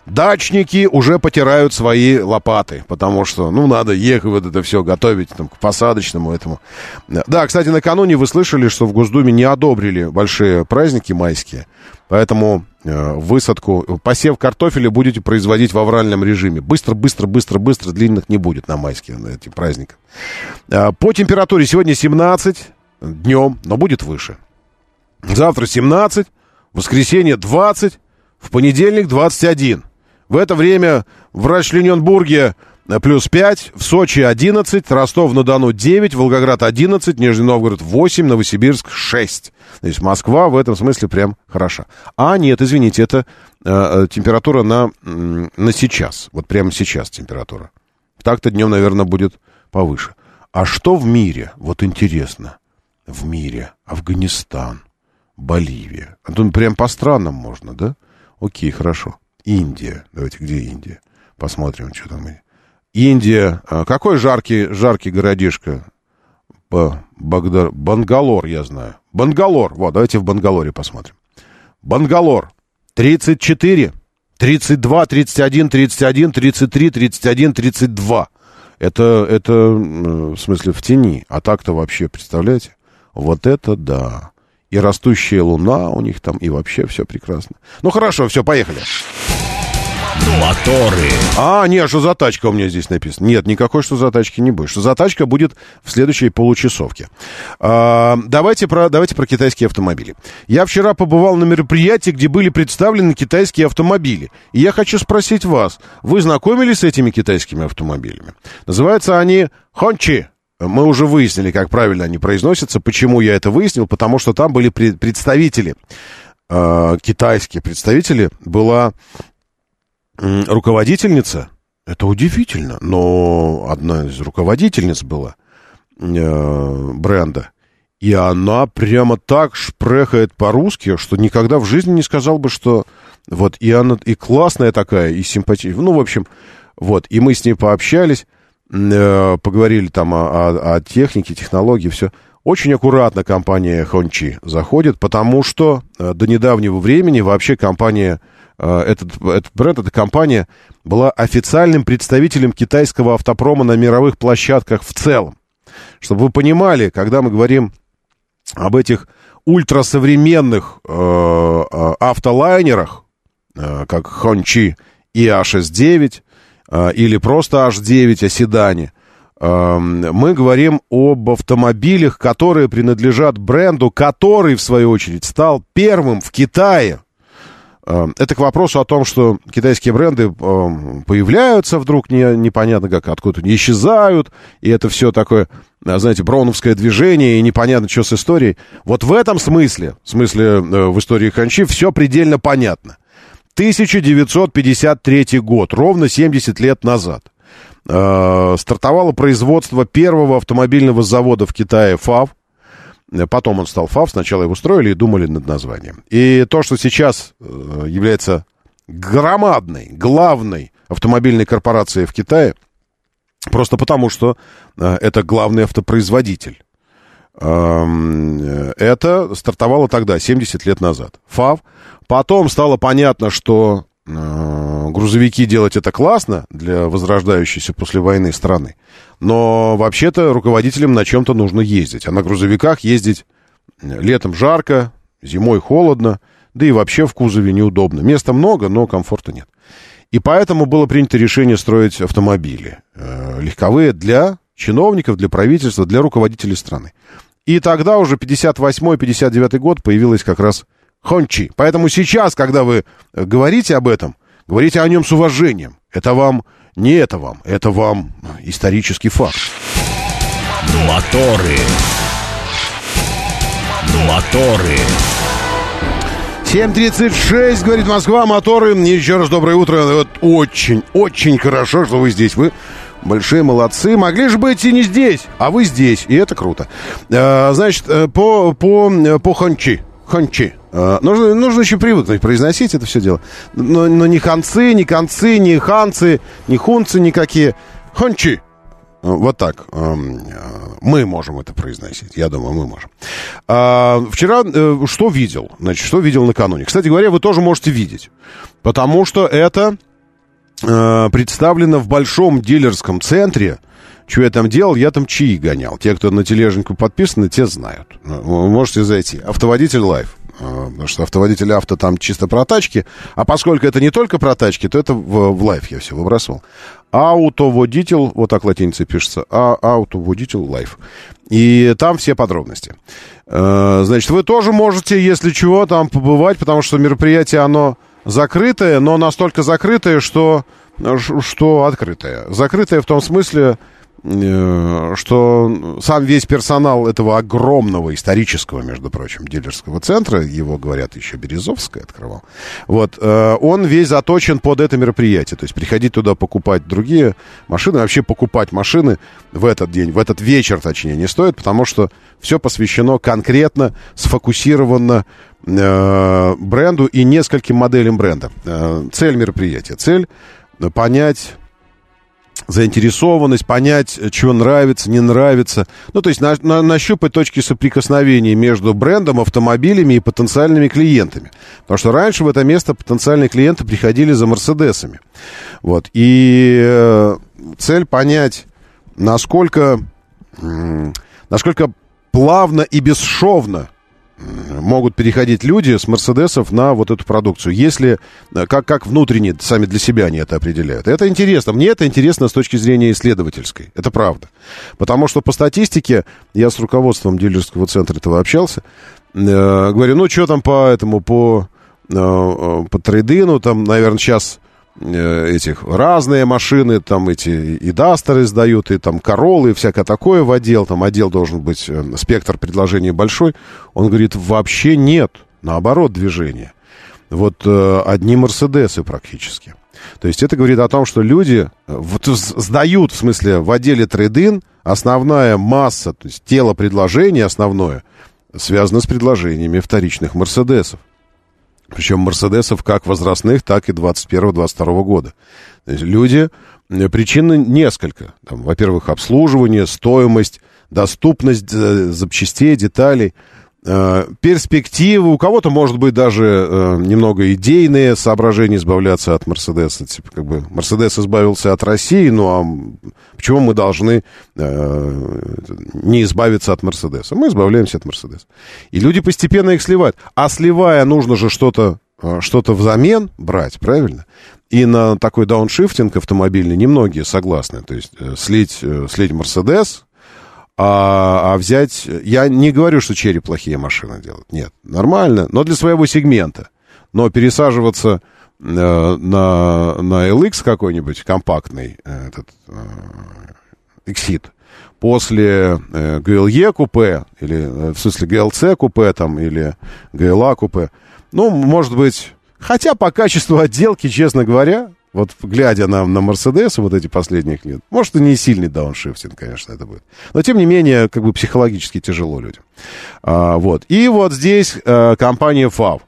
Дачники уже потирают свои лопаты, потому что, ну, надо ехать вот это все готовить там, к посадочному этому. Да, кстати, накануне вы слышали, что в Госдуме не одобрили большие праздники майские, поэтому э, высадку, посев картофеля будете производить в авральном режиме. Быстро, быстро, быстро, быстро, длинных не будет на майские, на эти праздники. Э, по температуре сегодня 17 днем, но будет выше. Завтра 17, воскресенье 20, в понедельник 21. В это время в Рашлененбурге плюс 5, в Сочи 11, Ростов-на-Дону 9, Волгоград 11, Нижний Новгород 8, Новосибирск 6. То есть Москва в этом смысле прям хороша. А нет, извините, это э, температура на, на сейчас. Вот прямо сейчас температура. Так-то днем, наверное, будет повыше. А что в мире? Вот интересно. В мире. Афганистан, Боливия. А тут прям по странам можно, да? Окей, хорошо. Индия. Давайте, где Индия? Посмотрим, что там. Индия. А, какой жаркий, жаркий городишко? Багдар... Бангалор, я знаю. Бангалор. Вот, давайте в Бангалоре посмотрим. Бангалор. 34, 32, 31, 31, 33, 31, 32. Это, это, в смысле, в тени. А так-то вообще, представляете? Вот это да. И растущая луна у них там, и вообще все прекрасно. Ну хорошо, все, поехали. Моторы. А, нет, что за тачка у меня здесь написано. Нет, никакой что за тачки не будет. Что за тачка будет в следующей получасовке. А, давайте, про, давайте про китайские автомобили. Я вчера побывал на мероприятии, где были представлены китайские автомобили. И я хочу спросить вас, вы знакомились с этими китайскими автомобилями? Называются они Хончи. Мы уже выяснили, как правильно они произносятся. Почему я это выяснил? Потому что там были представители, э, китайские представители. Была руководительница. Это удивительно, но одна из руководительниц была э, бренда. И она прямо так шпрехает по-русски, что никогда в жизни не сказал бы, что вот и она и классная такая, и симпатичная. Ну, в общем, вот. И мы с ней пообщались. Э, поговорили там о, о, о технике, технологии, все. очень аккуратно компания Хончи заходит, потому что э, до недавнего времени вообще компания, э, этот, этот бренд, эта компания была официальным представителем китайского автопрома на мировых площадках в целом. Чтобы вы понимали, когда мы говорим об этих ультрасовременных автолайнерах, как Хончи и HS9, э, или просто H9 о седане, мы говорим об автомобилях, которые принадлежат бренду, который, в свою очередь, стал первым в Китае. Это к вопросу о том, что китайские бренды появляются вдруг не, непонятно как, откуда не исчезают, и это все такое, э, знаете, броуновское движение, и непонятно, что с историей. Вот в этом смысле, в смысле э, в истории Ханчи, все предельно понятно. 1953 год, ровно 70 лет назад – Э, стартовало производство первого автомобильного завода в Китае ФАВ. Потом он стал ФАВ, сначала его строили и думали над названием. И то, что сейчас э, является громадной, главной автомобильной корпорацией в Китае, просто потому что э, это главный автопроизводитель. Эм, это стартовало тогда, 70 лет назад. ФАВ. Потом стало понятно, что грузовики делать это классно для возрождающейся после войны страны. Но вообще-то руководителям на чем-то нужно ездить. А на грузовиках ездить летом жарко, зимой холодно, да и вообще в кузове неудобно. Места много, но комфорта нет. И поэтому было принято решение строить автомобили. Э, легковые для чиновников, для правительства, для руководителей страны. И тогда уже 58-59 год появилась как раз Хончи. Поэтому сейчас, когда вы говорите об этом, Говорите о нем с уважением. Это вам, не это вам, это вам исторический факт. Моторы. Моторы. 7.36, говорит Москва, моторы. Еще раз доброе утро. Вот очень, очень хорошо, что вы здесь. Вы большие молодцы. Могли же быть и не здесь, а вы здесь. И это круто. А, значит, э, по, по, по Хончи. Хончи. Uh, нужно, нужно еще привыкнуть произносить это все дело. Но, но ни ханцы, ни концы, ни ханцы, ни хунцы никакие. Хончи. Uh, вот так. Uh, мы можем это произносить. Я думаю, мы можем. А, вчера э, что видел? Значит, что видел накануне? Кстати говоря, вы тоже можете видеть. Потому что это э, представлено в большом дилерском центре что я там делал? Я там чаи гонял. Те, кто на тележеньку подписаны, те знают. Вы можете зайти. Автоводитель лайф. А, потому что автоводитель авто там чисто про тачки. А поскольку это не только про тачки, то это в, в лайф я все выбрасывал. Аутоводитель, вот так латиницей пишется, а аутоводитель лайф. И там все подробности. А, значит, вы тоже можете, если чего, там побывать, потому что мероприятие, оно закрытое, но настолько закрытое, что, что открытое. Закрытое в том смысле, что сам весь персонал этого огромного исторического, между прочим, дилерского центра, его, говорят, еще Березовская открывал, вот, э, он весь заточен под это мероприятие. То есть приходить туда покупать другие машины, вообще покупать машины в этот день, в этот вечер, точнее, не стоит, потому что все посвящено конкретно, сфокусированно э, бренду и нескольким моделям бренда. Цель мероприятия. Цель понять заинтересованность, понять, что нравится, не нравится. Ну, то есть на, на, нащупать точки соприкосновения между брендом, автомобилями и потенциальными клиентами. Потому что раньше в это место потенциальные клиенты приходили за Мерседесами. Вот. И э, цель понять, насколько, э, насколько плавно и бесшовно могут переходить люди с Мерседесов на вот эту продукцию, если, э, как, как внутренне, сами для себя они это определяют. Это интересно. Мне это интересно с точки зрения исследовательской. Это правда. Потому что по статистике, я с руководством дилерского центра этого общался, э, говорю, ну, что там по этому, по, э, э по трейдину, там, наверное, сейчас этих разные машины, там эти и Дастеры сдают, и там Королы, и всякое такое в отдел, там отдел должен быть, э, спектр предложений большой. Он говорит, вообще нет, наоборот, движения. Вот э, одни Мерседесы практически. То есть это говорит о том, что люди вот, сдают, в смысле, в отделе трейдин основная масса, то есть тело предложений основное, связано с предложениями вторичных Мерседесов. Причем Мерседесов как возрастных, так и 21-22 года. Люди, э, причины несколько. Там, во-первых, обслуживание, стоимость, доступность э, запчастей, деталей, перспективы. У кого-то, может быть, даже э, немного идейные соображения избавляться от Мерседеса. Типа, как бы, Мерседес избавился от России, ну а почему мы должны э, не избавиться от Мерседеса? Мы избавляемся от Мерседеса. И люди постепенно их сливают. А сливая, нужно же что-то э, что-то взамен брать, правильно? И на такой дауншифтинг автомобильный немногие согласны. То есть э, слить, э, слить Мерседес, а, а взять... Я не говорю, что Черри плохие машины делают. Нет, нормально, но для своего сегмента. Но пересаживаться э, на, на LX какой-нибудь компактный, э, этот э, Exit, после э, GLE купе, или, э, в смысле, GLC купе там, или GLA купе, ну, может быть... Хотя по качеству отделки, честно говоря, вот глядя на, на Мерседес вот эти последних лет, может, и не сильный дауншифтинг, конечно, это будет. Но, тем не менее, как бы психологически тяжело людям. А, вот. И вот здесь а, компания FAV,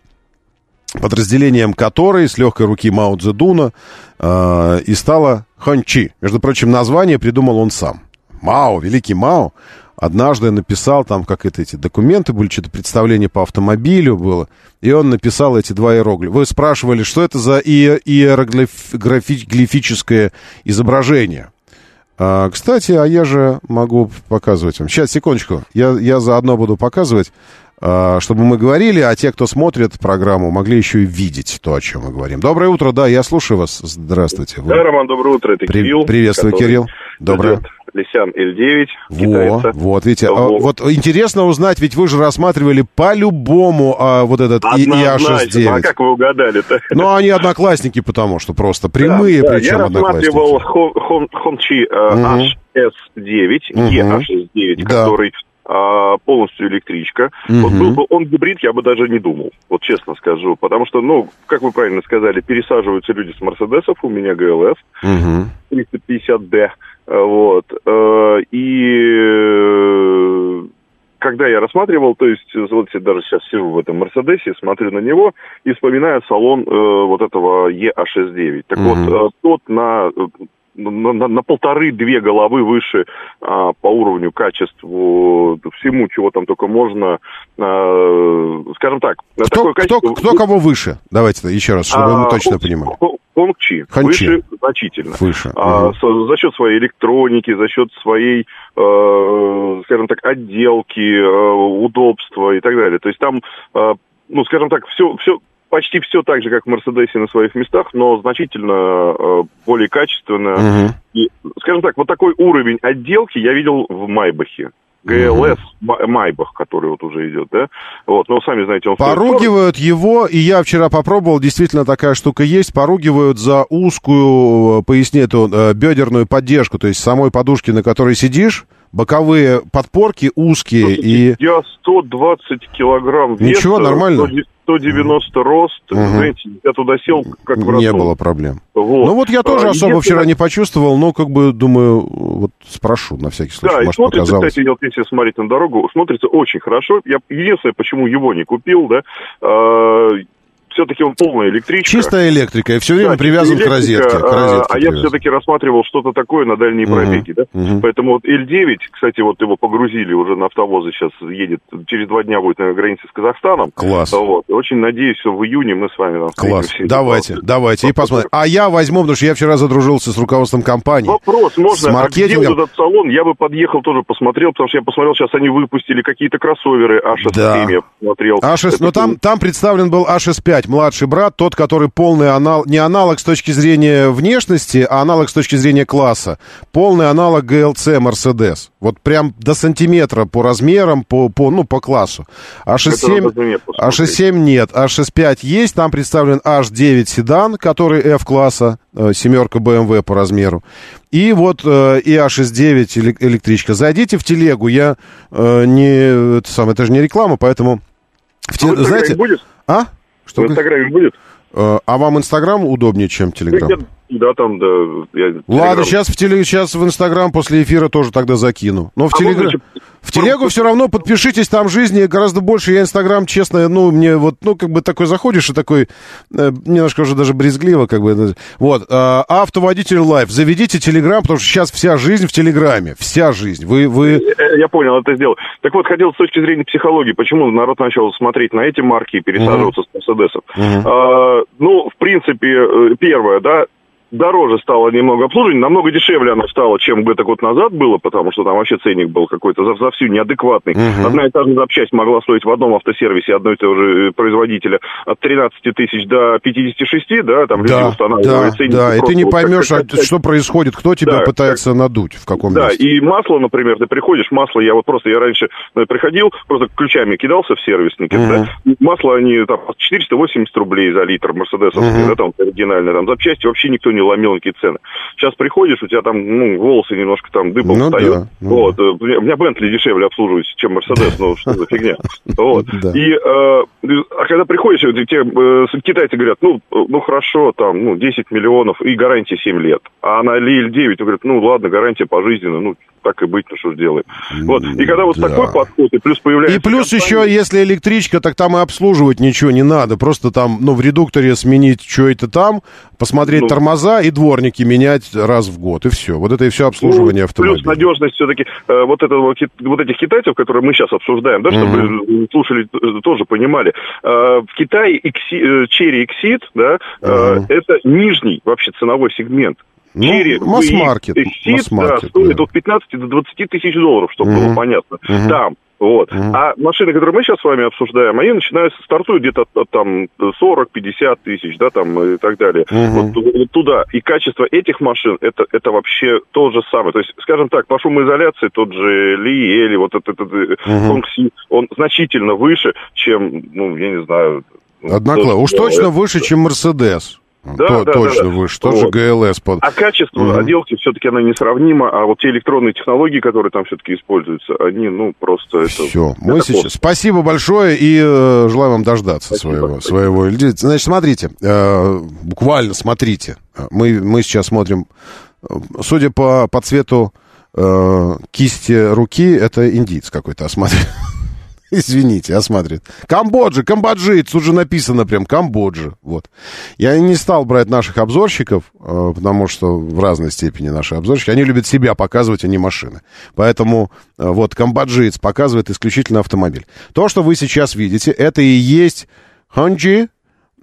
подразделением которой с легкой руки Мао Цзэдуна а, и стала Хончи. Между прочим, название придумал он сам. Мао, великий Мао, однажды написал, там как это эти документы были, что-то представление по автомобилю было, и он написал эти два иероглифа. Вы спрашивали, что это за иероглифическое изображение? А, кстати, а я же могу показывать вам. Сейчас, секундочку, я, я заодно буду показывать, чтобы мы говорили, а те, кто смотрит программу, могли еще и видеть то, о чем мы говорим. Доброе утро, да, я слушаю вас. Здравствуйте. Вы... Да, Роман, доброе утро, это При... Кирилл. Приветствую, Кирилл. Доброе. Лисян L9. Во, вот, видите, а, Вот. вот интересно узнать, ведь вы же рассматривали по-любому а, вот этот И- Однозначно. ИА-69. А как вы угадали-то? Ну, они одноклассники, потому что просто прямые, Да, да, причем Я одноклассники. рассматривал э. HS9, Мгм. EH69, Да. который а, полностью электричка. Мгм. Вот был бы он гибрид, я бы даже не думал, вот честно скажу. Потому что, ну, как вы правильно сказали, пересаживаются люди с Мерседесов, у меня ГЛС, Мгм. 350D. э, Вот. э, И э, когда я рассматривал, то есть, вот я даже сейчас сижу в этом Мерседесе, смотрю на него и вспоминаю салон э, вот этого EA69. Так Мгм. вот, тот на, на, на- на полторы-две головы выше а, по уровню, качеству, всему, чего там только можно, а, скажем так, Кто, такое качество... кто кого выше? Давайте еще раз, чтобы мы А, точно Хон- понимали. Хон- Хончи. Выше значительно. Выше. А, со- за счет своей электроники, за счет своей, э, скажем так, отделки, э, удобства и так далее. То есть там, э, ну, скажем так, все, все, почти все так же, как в Мерседесе на своих местах, но значительно э, более качественно. Мгм. И, скажем так, вот такой уровень отделки я видел в Майбахе. ГЛС Ма- Майбах, который вот уже идет, да? Вот, но сами знаете, он стоит 40 Поругивают его, и я вчера попробовал, действительно такая штука есть, поругивают за узкую, э, поясни эту, э, бедерную поддержку, то есть самой подушки, на которой сидишь, боковые подпорки узкие и... Я 120 килограмм веса. Ничего, нормально. 100 190 рост. Мгм. Знаете, я туда сел как в Не было проблем. Вот. Ну вот я тоже А, особо единственное- вчера не почувствовал, но как бы думаю, вот спрошу на всякий случай, Да, и может смотрится, показалось. кстати, вот если смотреть на дорогу, смотрится очень хорошо. Я единственное, почему его не купил, да, все-таки он полная электричка. Чистая электрика, и все время Да, привязан к розетке. к а, розетке А я привязан. все-таки рассматривал что-то такое на дальние Мгм, пробеги, да? мгм. Поэтому вот Л-9, кстати, вот его погрузили уже на автовозы, сейчас едет, через два дня будет на границе с Казахстаном. Класс. Вот. Очень надеюсь, что в июне мы с вами там Класс. Давайте, давайте, и посмотрим. А я возьму, потому что я вчера задружился с руководством компании. Вопрос, можно, С а где маркетингом. вот этот салон? Я бы подъехал, тоже посмотрел, потому что я посмотрел, сейчас они выпустили какие-то кроссоверы А6 Да. я посмотрел. А6, Это но там, там представлен был А65, младший брат, тот, который полный анал, не аналог с точки зрения внешности, а аналог с точки зрения класса. Полный аналог GLC Mercedes. Вот прям до сантиметра по размерам, по, по, ну, по классу. Это А67, надо нет посмотреть. А67 нет, А65 есть, там представлен H9 седан, который F-класса, э, семерка BMW по размеру. И вот э, и А69 эле- электричка. Зайдите в телегу, я э, не, это, самое, это же не реклама, поэтому... В те- Инстаграме знаете, будет? а? Что Инстаграме будет? Э, а вам Инстаграм удобнее, чем Телеграм? Да, там, да. Я, Ладно, сейчас в, теле, сейчас в Инстаграм после эфира тоже тогда закину. Но в А Телеграм... можно еще В телегу все равно подпишитесь, там жизни гораздо больше. Я Инстаграм, честно, ну, мне вот, ну, как бы такой заходишь и такой, э, немножко уже даже брезгливо, как бы. Вот, э, автоводитель лайф, заведите Телеграм, потому что сейчас вся жизнь в Телеграме, вся жизнь. Вы, вы... Э, Я понял, это сделал. Так вот, хотел с точки зрения психологии, почему народ начал смотреть на эти марки и пересаживаться с Мерседесов. А, ну, в принципе, э, первое, да, дороже стало немного обслуживание, намного дешевле оно стало, чем где-то год назад было, потому что там вообще ценник был какой-то за, за всю неадекватный. Мгм. Одна и та же запчасть могла стоить в одном автосервисе одной и того же э, производителя от 13 тысяч до 56, да, там люди Да, устанавливали да, ценники да, и ты не вот как- поймешь, как- а как- что происходит, кто тебя Да, пытается надуть, в каком да, месте. и масло, например, ты приходишь, масло, я вот просто, я раньше э, приходил, просто ключами кидался в сервисники, да, и масло они там 480 рублей за литр мерседесовские, Мгм. да, там оригинальные, там запчасти вообще никто не ломил никакие цены. Сейчас приходишь, у тебя там, ну, волосы немножко там дыбом Ну встают. да, ну вот, э, у меня- Бентли дешевле обслуживается, чем Мерседес, ну, что за фигня. Вот. Да. И, э, а когда приходишь, вот те э, китайцы говорят, ну, э, ну, хорошо, там, ну, 10 миллионов и гарантия 7 лет. А на Лиль 9 говорят, ну, ладно, гарантия пожизненно, ну, так и быть, ну, что ж делаем. Вот. И когда вот да. такой подход, и плюс появляется... И плюс компания- еще, если электричка, так там и обслуживать ничего не надо. Просто там, ну, в редукторе сменить что это там, посмотреть Ну. тормоза и дворники менять раз в год. И все. Вот это и все обслуживание Ну, автомобиля. Плюс надежность все-таки э, вот, этого, вот этих китайцев, которые мы сейчас обсуждаем, да, чтобы слушали, э, тоже понимали. Э, в Китае э, Cherry Exit, да, э, это нижний вообще ценовой сегмент. Ну, Cherry масс-маркет, Exit, масс-маркет, да, стоит да. от 15 до 20 тысяч долларов, чтобы Мгм. было понятно. Мгм. Там. Вот. А машины, которые мы сейчас с вами обсуждаем, они начинают, стартуют где-то от, от, там 40-50 тысяч, да, там и так далее. Мгм. Вот ту- туда. И качество этих машин, это, это вообще то же самое. То есть, скажем так, по шумоизоляции тот же Ли или вот этот, этот э, Мгм. Tongxi, он значительно выше, чем, ну, я не знаю... ну, Однако, уж точно выше, чем Мерседес. Да, То- да, точно да, да. Тот же Вот. ГЛС. Под... А качество Мгм. отделки все-таки она несравнима, а вот те электронные технологии, которые там все-таки используются, они, ну, просто это... Все, мы это сейчас. Спасибо большое и э, желаю вам дождаться своего, своего. льди- Значит, смотрите, э, буквально смотрите. Мы, мы сейчас смотрим, э, судя по, по цвету э, кисти руки, это индиец какой-то осматривает. Извините, осматривает. Камбоджа, камбоджиец, тут же написано прям Камбоджа. Вот. Я не стал брать наших обзорщиков, э, потому что в разной степени наши обзорщики, они любят себя показывать, а не машины. Поэтому э, вот камбоджиец показывает исключительно автомобиль. То, что вы сейчас видите, это и есть Honji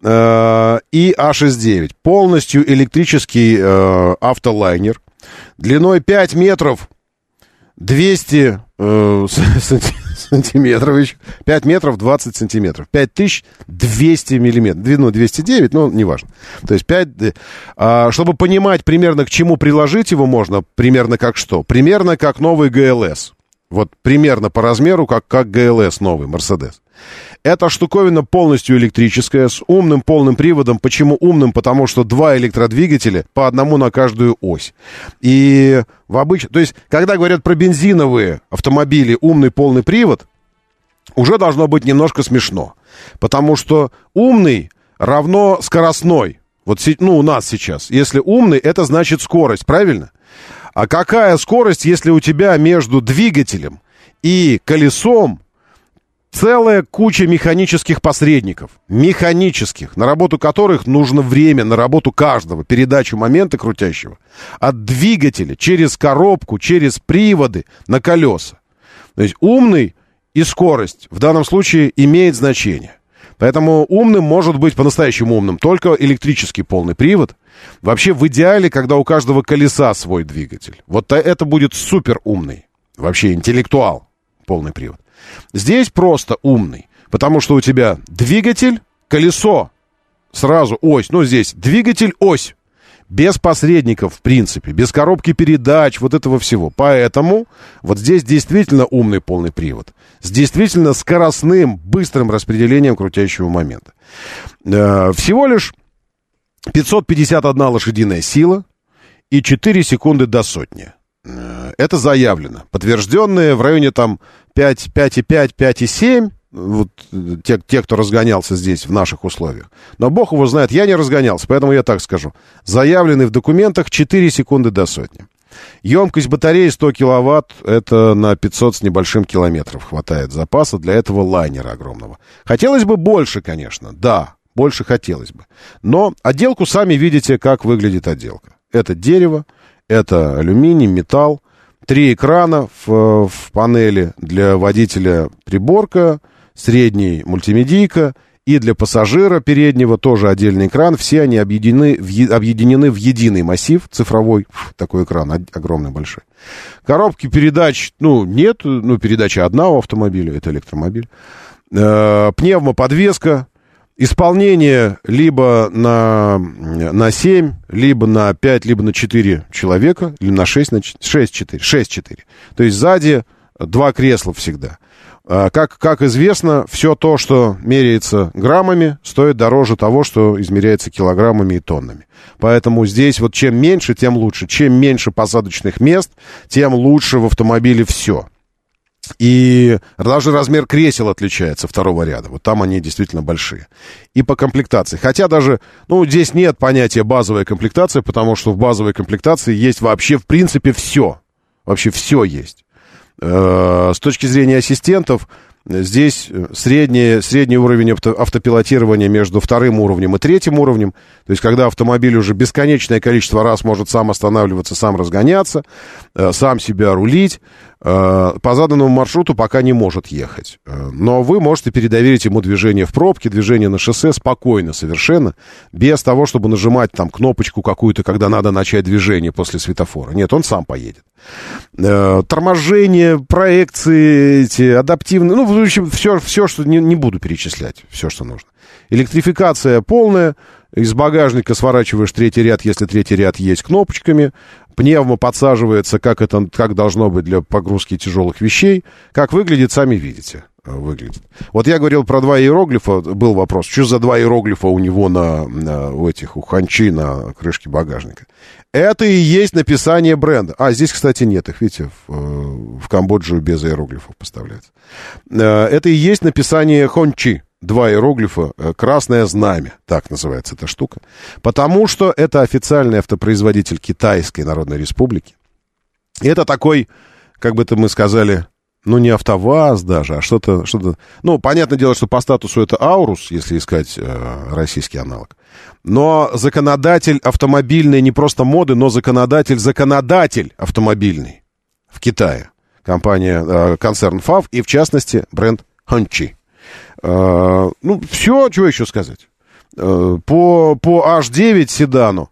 э, и А69. Полностью электрический э, автолайнер. Длиной 5 метров 200 э, санти- сантиметров еще. 5 метров 20 сантиметров. 5200 миллиметров. Ну, 209, но неважно. То есть 5... а, чтобы понимать примерно к чему приложить его можно, примерно как что? Примерно как новый ГЛС. Вот примерно по размеру, как, как ГЛС новый, Мерседес. Эта штуковина полностью электрическая, с умным полным приводом. Почему умным? Потому что два электродвигателя по одному на каждую ось. И в обычном... То есть, когда говорят про бензиновые автомобили умный полный привод, уже должно быть немножко смешно. Потому что умный равно скоростной. Вот, ну, у нас сейчас. Если умный, это значит скорость, правильно? А какая скорость, если у тебя между двигателем и колесом целая куча механических посредников, механических, на работу которых нужно время, на работу каждого, передачу момента крутящего, от двигателя через коробку, через приводы на колеса. То есть умный и скорость в данном случае имеет значение. Поэтому умным может быть по-настоящему умным только электрический полный привод. Вообще в идеале, когда у каждого колеса свой двигатель. Вот то- это будет супер умный. Вообще интеллектуал полный привод. Здесь просто умный, потому что у тебя двигатель, колесо, сразу ось. Ну, здесь двигатель, ось. Без посредников, в принципе, без коробки передач, вот этого всего. Поэтому вот здесь действительно умный полный привод. С действительно скоростным, быстрым распределением крутящего момента. Э, всего лишь 551 лошадиная сила и 4 секунды до сотни. Э, Это заявлено. Подтвержденные в районе там 5, 5,5, 5,7. Вот э, те, те, кто разгонялся здесь в наших условиях. Но бог его знает, я не разгонялся, поэтому я так скажу. Заявлены в документах 4 секунды до сотни. Емкость батареи 100 киловатт, это на 500 с небольшим километров хватает запаса для этого лайнера огромного. Хотелось бы больше, конечно, да, больше хотелось бы. Но отделку сами видите, как выглядит отделка. Это дерево, это алюминий, металл, три экрана в, в панели для водителя приборка, средний мультимедийка и для пассажира переднего тоже отдельный экран. Все они объединены в, объединены в единый массив цифровой, такой экран огромный, большой. Коробки передач, ну, нет, ну, передача одна у автомобиля, это электромобиль. Э, пневмоподвеска, Исполнение либо на, на 7, либо на 5, либо на 4 человека, или на 6, на 6, 4, 6, 4. То есть сзади два кресла всегда. А, Как, как известно, все то, что меряется граммами, стоит дороже того, что измеряется килограммами и тоннами. Поэтому здесь вот чем меньше, тем лучше. Чем меньше посадочных мест, тем лучше в автомобиле все. И даже размер кресел отличается второго ряда. Вот там они действительно большие. И по комплектации. Хотя даже, ну, здесь нет понятия базовая комплектация, потому что в базовой комплектации есть вообще, в принципе, все. Вообще все есть. Э, С точки зрения ассистентов, здесь средний, средний уровень авто- автопилотирования между вторым уровнем и третьим уровнем. То есть, когда автомобиль уже бесконечное количество раз может сам останавливаться, сам разгоняться, э, сам себя рулить, э, по заданному маршруту пока не может ехать. Э, Но вы можете передоверить ему движение в пробке, движение на шоссе спокойно совершенно, без того, чтобы нажимать там кнопочку какую-то, когда надо начать движение после светофора. Нет, он сам поедет. Э, Торможение, проекции, эти адаптивные, ну, в общем, все, все что не, не буду перечислять, все, что нужно. Электрификация полная, из багажника сворачиваешь третий ряд, если третий ряд есть кнопочками, пневмо подсаживается, как это как должно быть для погрузки тяжелых вещей. Как выглядит, сами видите. э, Выглядит. Вот я говорил про два иероглифа, был вопрос, что за два иероглифа у него на, на у этих, у ханчи на крышке багажника. Это и есть написание бренда. А, здесь, кстати, нет их, видите, в, э, в Камбоджу без иероглифов поставляется. Э, Это и есть написание хончи. Два иероглифа, э, красное знамя, так называется эта штука. Потому что это официальный автопроизводитель Китайской Народной Республики. И это такой, как бы это мы сказали, ну, не АвтоВАЗ даже, а что-то, что-то... Ну, понятное дело, что по статусу это Аурус, если искать э, российский аналог. Но законодатель автомобильной не просто моды, но законодатель-законодатель автомобильный в Китае. Компания, э, концерн ФАВ и, в частности, бренд Хончи. Э, ну, все, чего еще сказать. Э, по, по H9 седану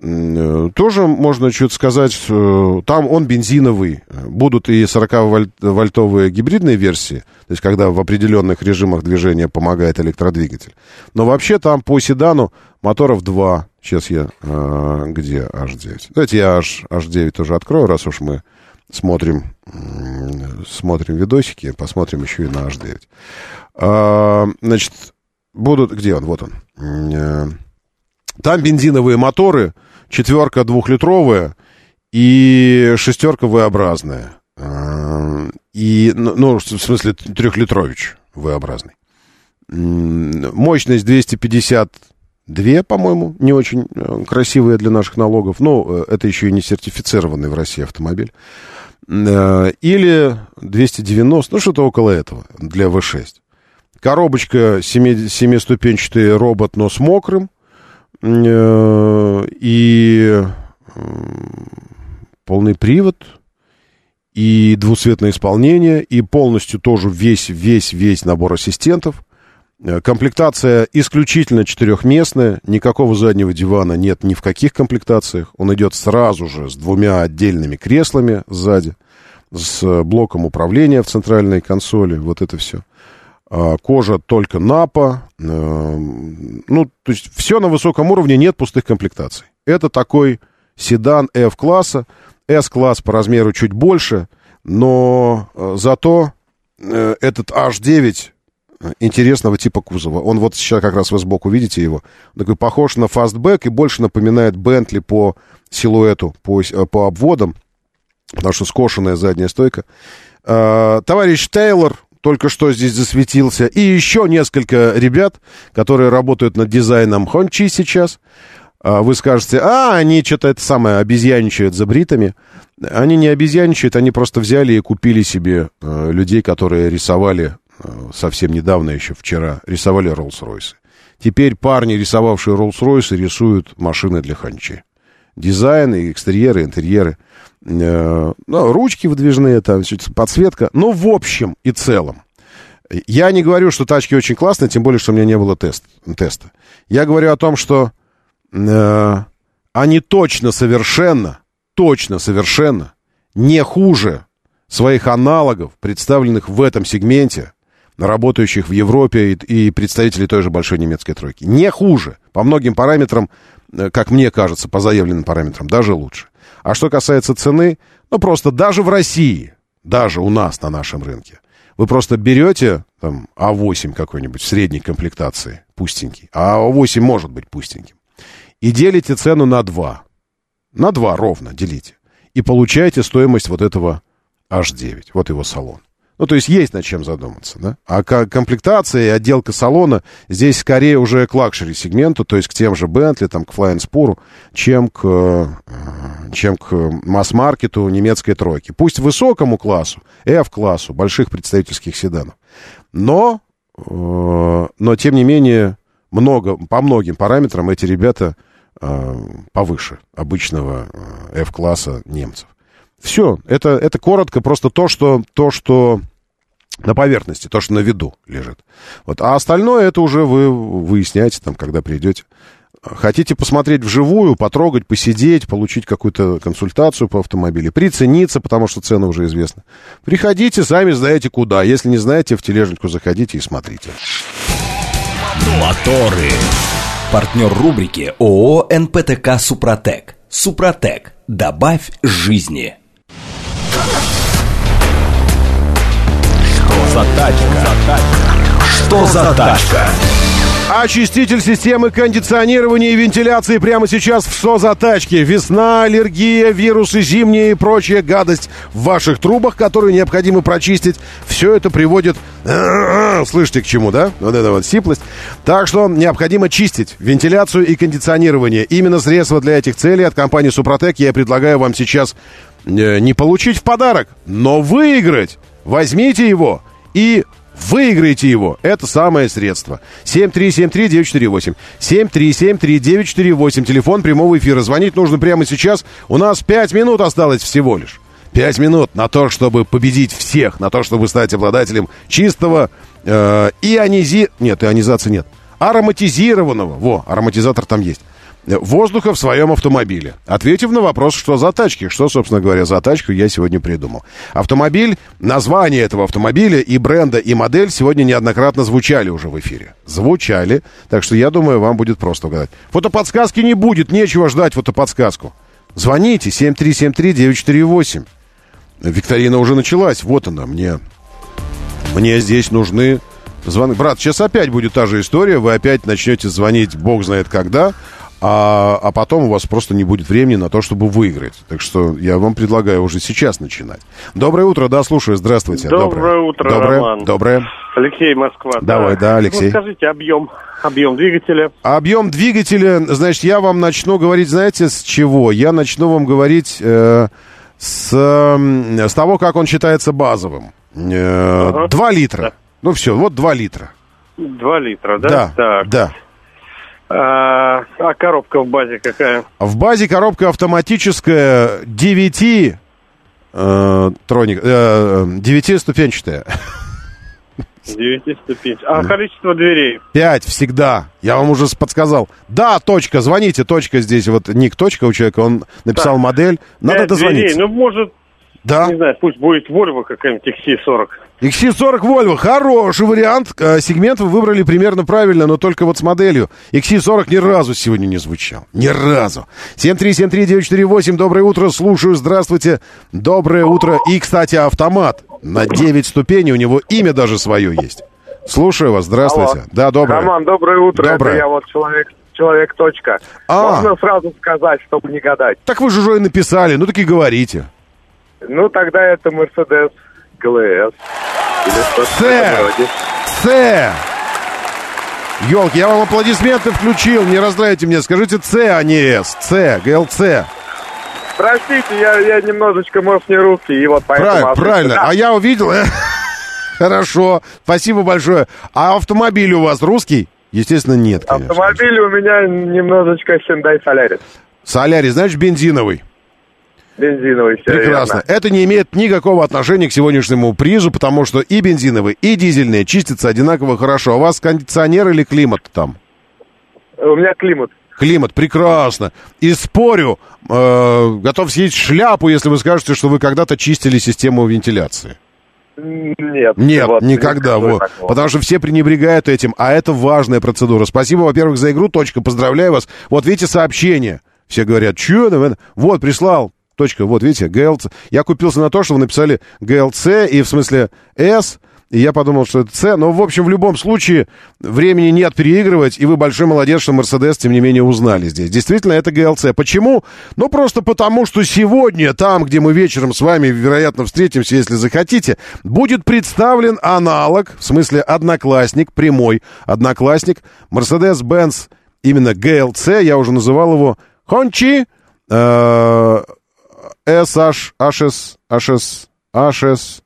э, тоже можно что-то сказать. Там он бензиновый. Будут и 40-вольтовые гибридные версии, то есть когда в определенных режимах движения помогает электродвигатель. Но вообще там по седану моторов два. Сейчас я... Где H9? Давайте я H, H9 тоже открою, раз уж мы смотрим, смотрим видосики, посмотрим еще и на H9. А, Значит, будут... Где он? Вот он. Э, Там бензиновые моторы, четверка двухлитровая и шестерка V-образная. А, И, ну, ну, в смысле, трехлитрович V-образный. Мощность 252, по-моему, не очень э, красивая для наших налогов. Но э, это еще и не сертифицированный в России автомобиль. Или 290, ну, что-то около этого для V6. Коробочка семи- семиступенчатый робот, но с мокрым. Э, И полный привод, и двуцветное исполнение, и полностью тоже весь, весь, весь набор ассистентов. Э, Комплектация исключительно четырехместная, никакого заднего дивана нет ни в каких комплектациях. Он идет сразу же с двумя отдельными креслами сзади, с блоком управления в центральной консоли, вот это все. А, Кожа только напа. э, Ну, то есть все на высоком уровне, нет пустых комплектаций. Это такой седан F-класса. S-класс по размеру чуть больше, но э, зато э, этот H9 интересного типа кузова. Он вот сейчас как раз вы сбоку видите его. Он такой похож на фастбэк и больше напоминает Бентли по силуэту, по, по обводам, потому что скошенная задняя стойка. Э, Товарищ Тейлор только что здесь засветился. И еще несколько ребят, которые работают над дизайном Хончи сейчас. а, вы скажете, а, они что-то это самое обезьяничают за бритами. Они не обезьяничают, они просто взяли и купили себе э, людей, которые рисовали э, совсем недавно, еще вчера, рисовали Роллс-Ройсы. Теперь парни, рисовавшие Роллс-Ройсы, рисуют машины для ханчи. Дизайны, экстерьеры, интерьеры. Э, ну, ручки выдвижные, там, подсветка. Ну, в общем и целом. Я не говорю, что тачки очень классные, тем более, что у меня не было тест, теста. Я говорю о том, что э, они точно совершенно точно совершенно не хуже своих аналогов, представленных в этом сегменте, работающих в Европе и, и представителей той же большой немецкой тройки. Не хуже. По многим параметрам, э, как мне кажется, по заявленным параметрам, даже лучше. А что касается цены, ну просто даже в России, даже у нас на нашем рынке, вы просто берете там А8 какой-нибудь в средней комплектации, пустенький, а А8 может быть пустеньким, и делите цену на 2. На 2 ровно делите. И получаете стоимость вот этого H9. Вот его салон. Ну, то есть есть над чем задуматься, да? А комплектация и отделка салона здесь скорее уже к luxury сегменту, то есть к тем же Bentley, там, к Flying Spur, чем к, э, чем к масс-маркету немецкой тройки. Пусть высокому классу, F-классу, больших представительских седанов. Но, э, но тем не менее, много, по многим параметрам эти ребята Э, повыше обычного э, F-класса немцев. Все, это, это коротко просто то, что, то, что на поверхности, то, что на виду лежит. Вот. А остальное это уже вы выясняете, там, когда придете. Хотите посмотреть вживую, потрогать, посидеть, получить какую-то консультацию по автомобилю, прицениться, потому что цены уже известны. Приходите, сами знаете куда. Если не знаете, в тележечку заходите и смотрите. Моторы. Партнер рубрики ООО «НПТК Супротек». Супротек. Добавь жизни. Что за тачка? Что за тачка? Очиститель системы кондиционирования и вентиляции прямо сейчас в СОЗа тачке. Весна, аллергия, вирусы, зимние и прочая гадость в ваших трубах, которые необходимо прочистить. Все это приводит... Слышите, к чему, да? Вот это вот сиплость. Так что необходимо чистить вентиляцию и кондиционирование. Именно средства для этих целей от компании Супротек я предлагаю вам сейчас э, не получить в подарок, но выиграть. Возьмите его и Выиграйте его. Это самое средство. 7373948. 7373948. Телефон прямого эфира. Звонить нужно прямо сейчас. У нас 5 минут осталось всего лишь. 5 минут на то, чтобы победить всех. На то, чтобы стать обладателем чистого э, ионизи... Нет, ионизации нет. Ароматизированного. Во, ароматизатор там есть воздуха в своем автомобиле. Ответив на вопрос, что за тачки, что, собственно говоря, за тачку я сегодня придумал. Автомобиль, название этого автомобиля и бренда, и модель сегодня неоднократно звучали уже в эфире. Звучали, так что я думаю, вам будет просто угадать. Фотоподсказки не будет, нечего ждать фотоподсказку. Звоните 7373-948. Викторина уже началась, вот она, мне, мне здесь нужны звонки. Брат, сейчас опять будет та же история, вы опять начнете звонить, бог знает когда, а, а потом у вас просто не будет времени на то, чтобы выиграть. Так что я вам предлагаю уже сейчас начинать. Доброе утро, да, слушаю, здравствуйте. Доброе, Доброе утро, Доброе. Роман. Доброе. Алексей, Москва. Давай, да, Алексей. Ну, скажите, объем, объем двигателя. Объем двигателя, значит, я вам начну говорить, знаете, с чего? Я начну вам говорить э, с, э, с того, как он считается базовым. Э, ага. 2 литра. Да. Ну все, вот 2 литра. 2 литра, да? Да, так. да. А, а коробка в базе какая? В базе коробка автоматическая 9 э, троник, э, 9 ступенчатая. 9 ступенчатая. А количество дверей? 5 всегда. Я вам уже подсказал. Да, точка, звоните, точка здесь. Вот ник точка у человека, он написал так. модель. Надо дозвониться. Дверей. Ну, может, да. не знаю, пусть будет Volvo какая-нибудь XC40. XC40 Volvo, хороший вариант. Э, сегмент вы выбрали примерно правильно, но только вот с моделью. XC40 ни разу сегодня не звучал. Ни разу. 7373948, доброе утро, слушаю, здравствуйте. Доброе утро. И, кстати, автомат на 9 ступеней, у него имя даже свое есть. Слушаю вас, здравствуйте. Алло. Да, доброе. Роман, доброе утро. Доброе. Это я вот человек, человек точка. А. Можно сразу сказать, чтобы не гадать? Так вы же уже и написали, ну так и говорите. Ну, тогда это Мерседес ГЛС. Или что-то С. С. Елки, я вам аплодисменты включил, не раздражайте мне. Скажите С, а не С. С, ГЛЦ. Простите, я, я немножечко, может, не русский, и вот поэтому... Правильно, отвечу. правильно. Да. А я увидел... Хорошо, спасибо большое. А автомобиль у вас русский? Естественно, нет, конечно. Автомобиль у меня немножечко Hyundai Solaris. Солярий, значит, бензиновый. Бензиновый, все Прекрасно. верно. Это не имеет никакого отношения к сегодняшнему призу, потому что и бензиновые, и дизельные чистятся одинаково хорошо. А у вас кондиционер или климат там? У меня климат. Климат, прекрасно. И спорю, э, готов съесть шляпу, если вы скажете, что вы когда-то чистили систему вентиляции. Нет. Нет, вот, никогда. Вот. Потому что все пренебрегают этим, а это важная процедура. Спасибо, во-первых, за игру. Точка, поздравляю вас. Вот видите сообщение. Все говорят, что? Вот, прислал. Точка, вот видите, ГЛЦ. Я купился на то, что вы написали ГЛЦ и в смысле С, и я подумал, что это С. Но, в общем, в любом случае, времени нет переигрывать, и вы большой молодец, что Мерседес, тем не менее, узнали здесь. Действительно, это ГЛЦ. Почему? Ну, просто потому, что сегодня, там, где мы вечером с вами, вероятно, встретимся, если захотите, будет представлен аналог, в смысле одноклассник, прямой одноклассник, Mercedes-Benz, именно ГЛЦ, я уже называл его Хончи, э, SH, HS, HS, HS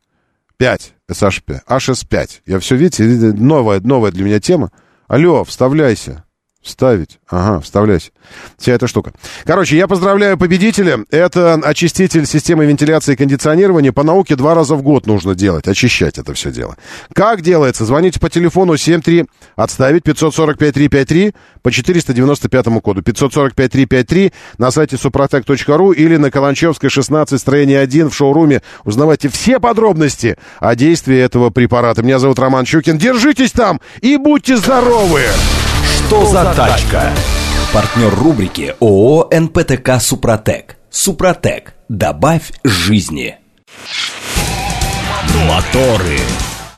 5, SH5, HS5. Я все, видите, новая, новая для меня тема. Алло, вставляйся. Вставить. Ага, вставляйся. Вся эта штука. Короче, я поздравляю победителя. Это очиститель системы вентиляции и кондиционирования. По науке два раза в год нужно делать, очищать это все дело. Как делается? Звоните по телефону 73 отставить 545 353 по 495 коду. 545 353 на сайте suprotec.ru или на Каланчевской 16, строение 1 в шоуруме. Узнавайте все подробности о действии этого препарата. Меня зовут Роман Щукин. Держитесь там и будьте здоровы! Что за тачка? Партнер рубрики ООО «НПТК Супротек». Супротек. Добавь жизни. Моторы.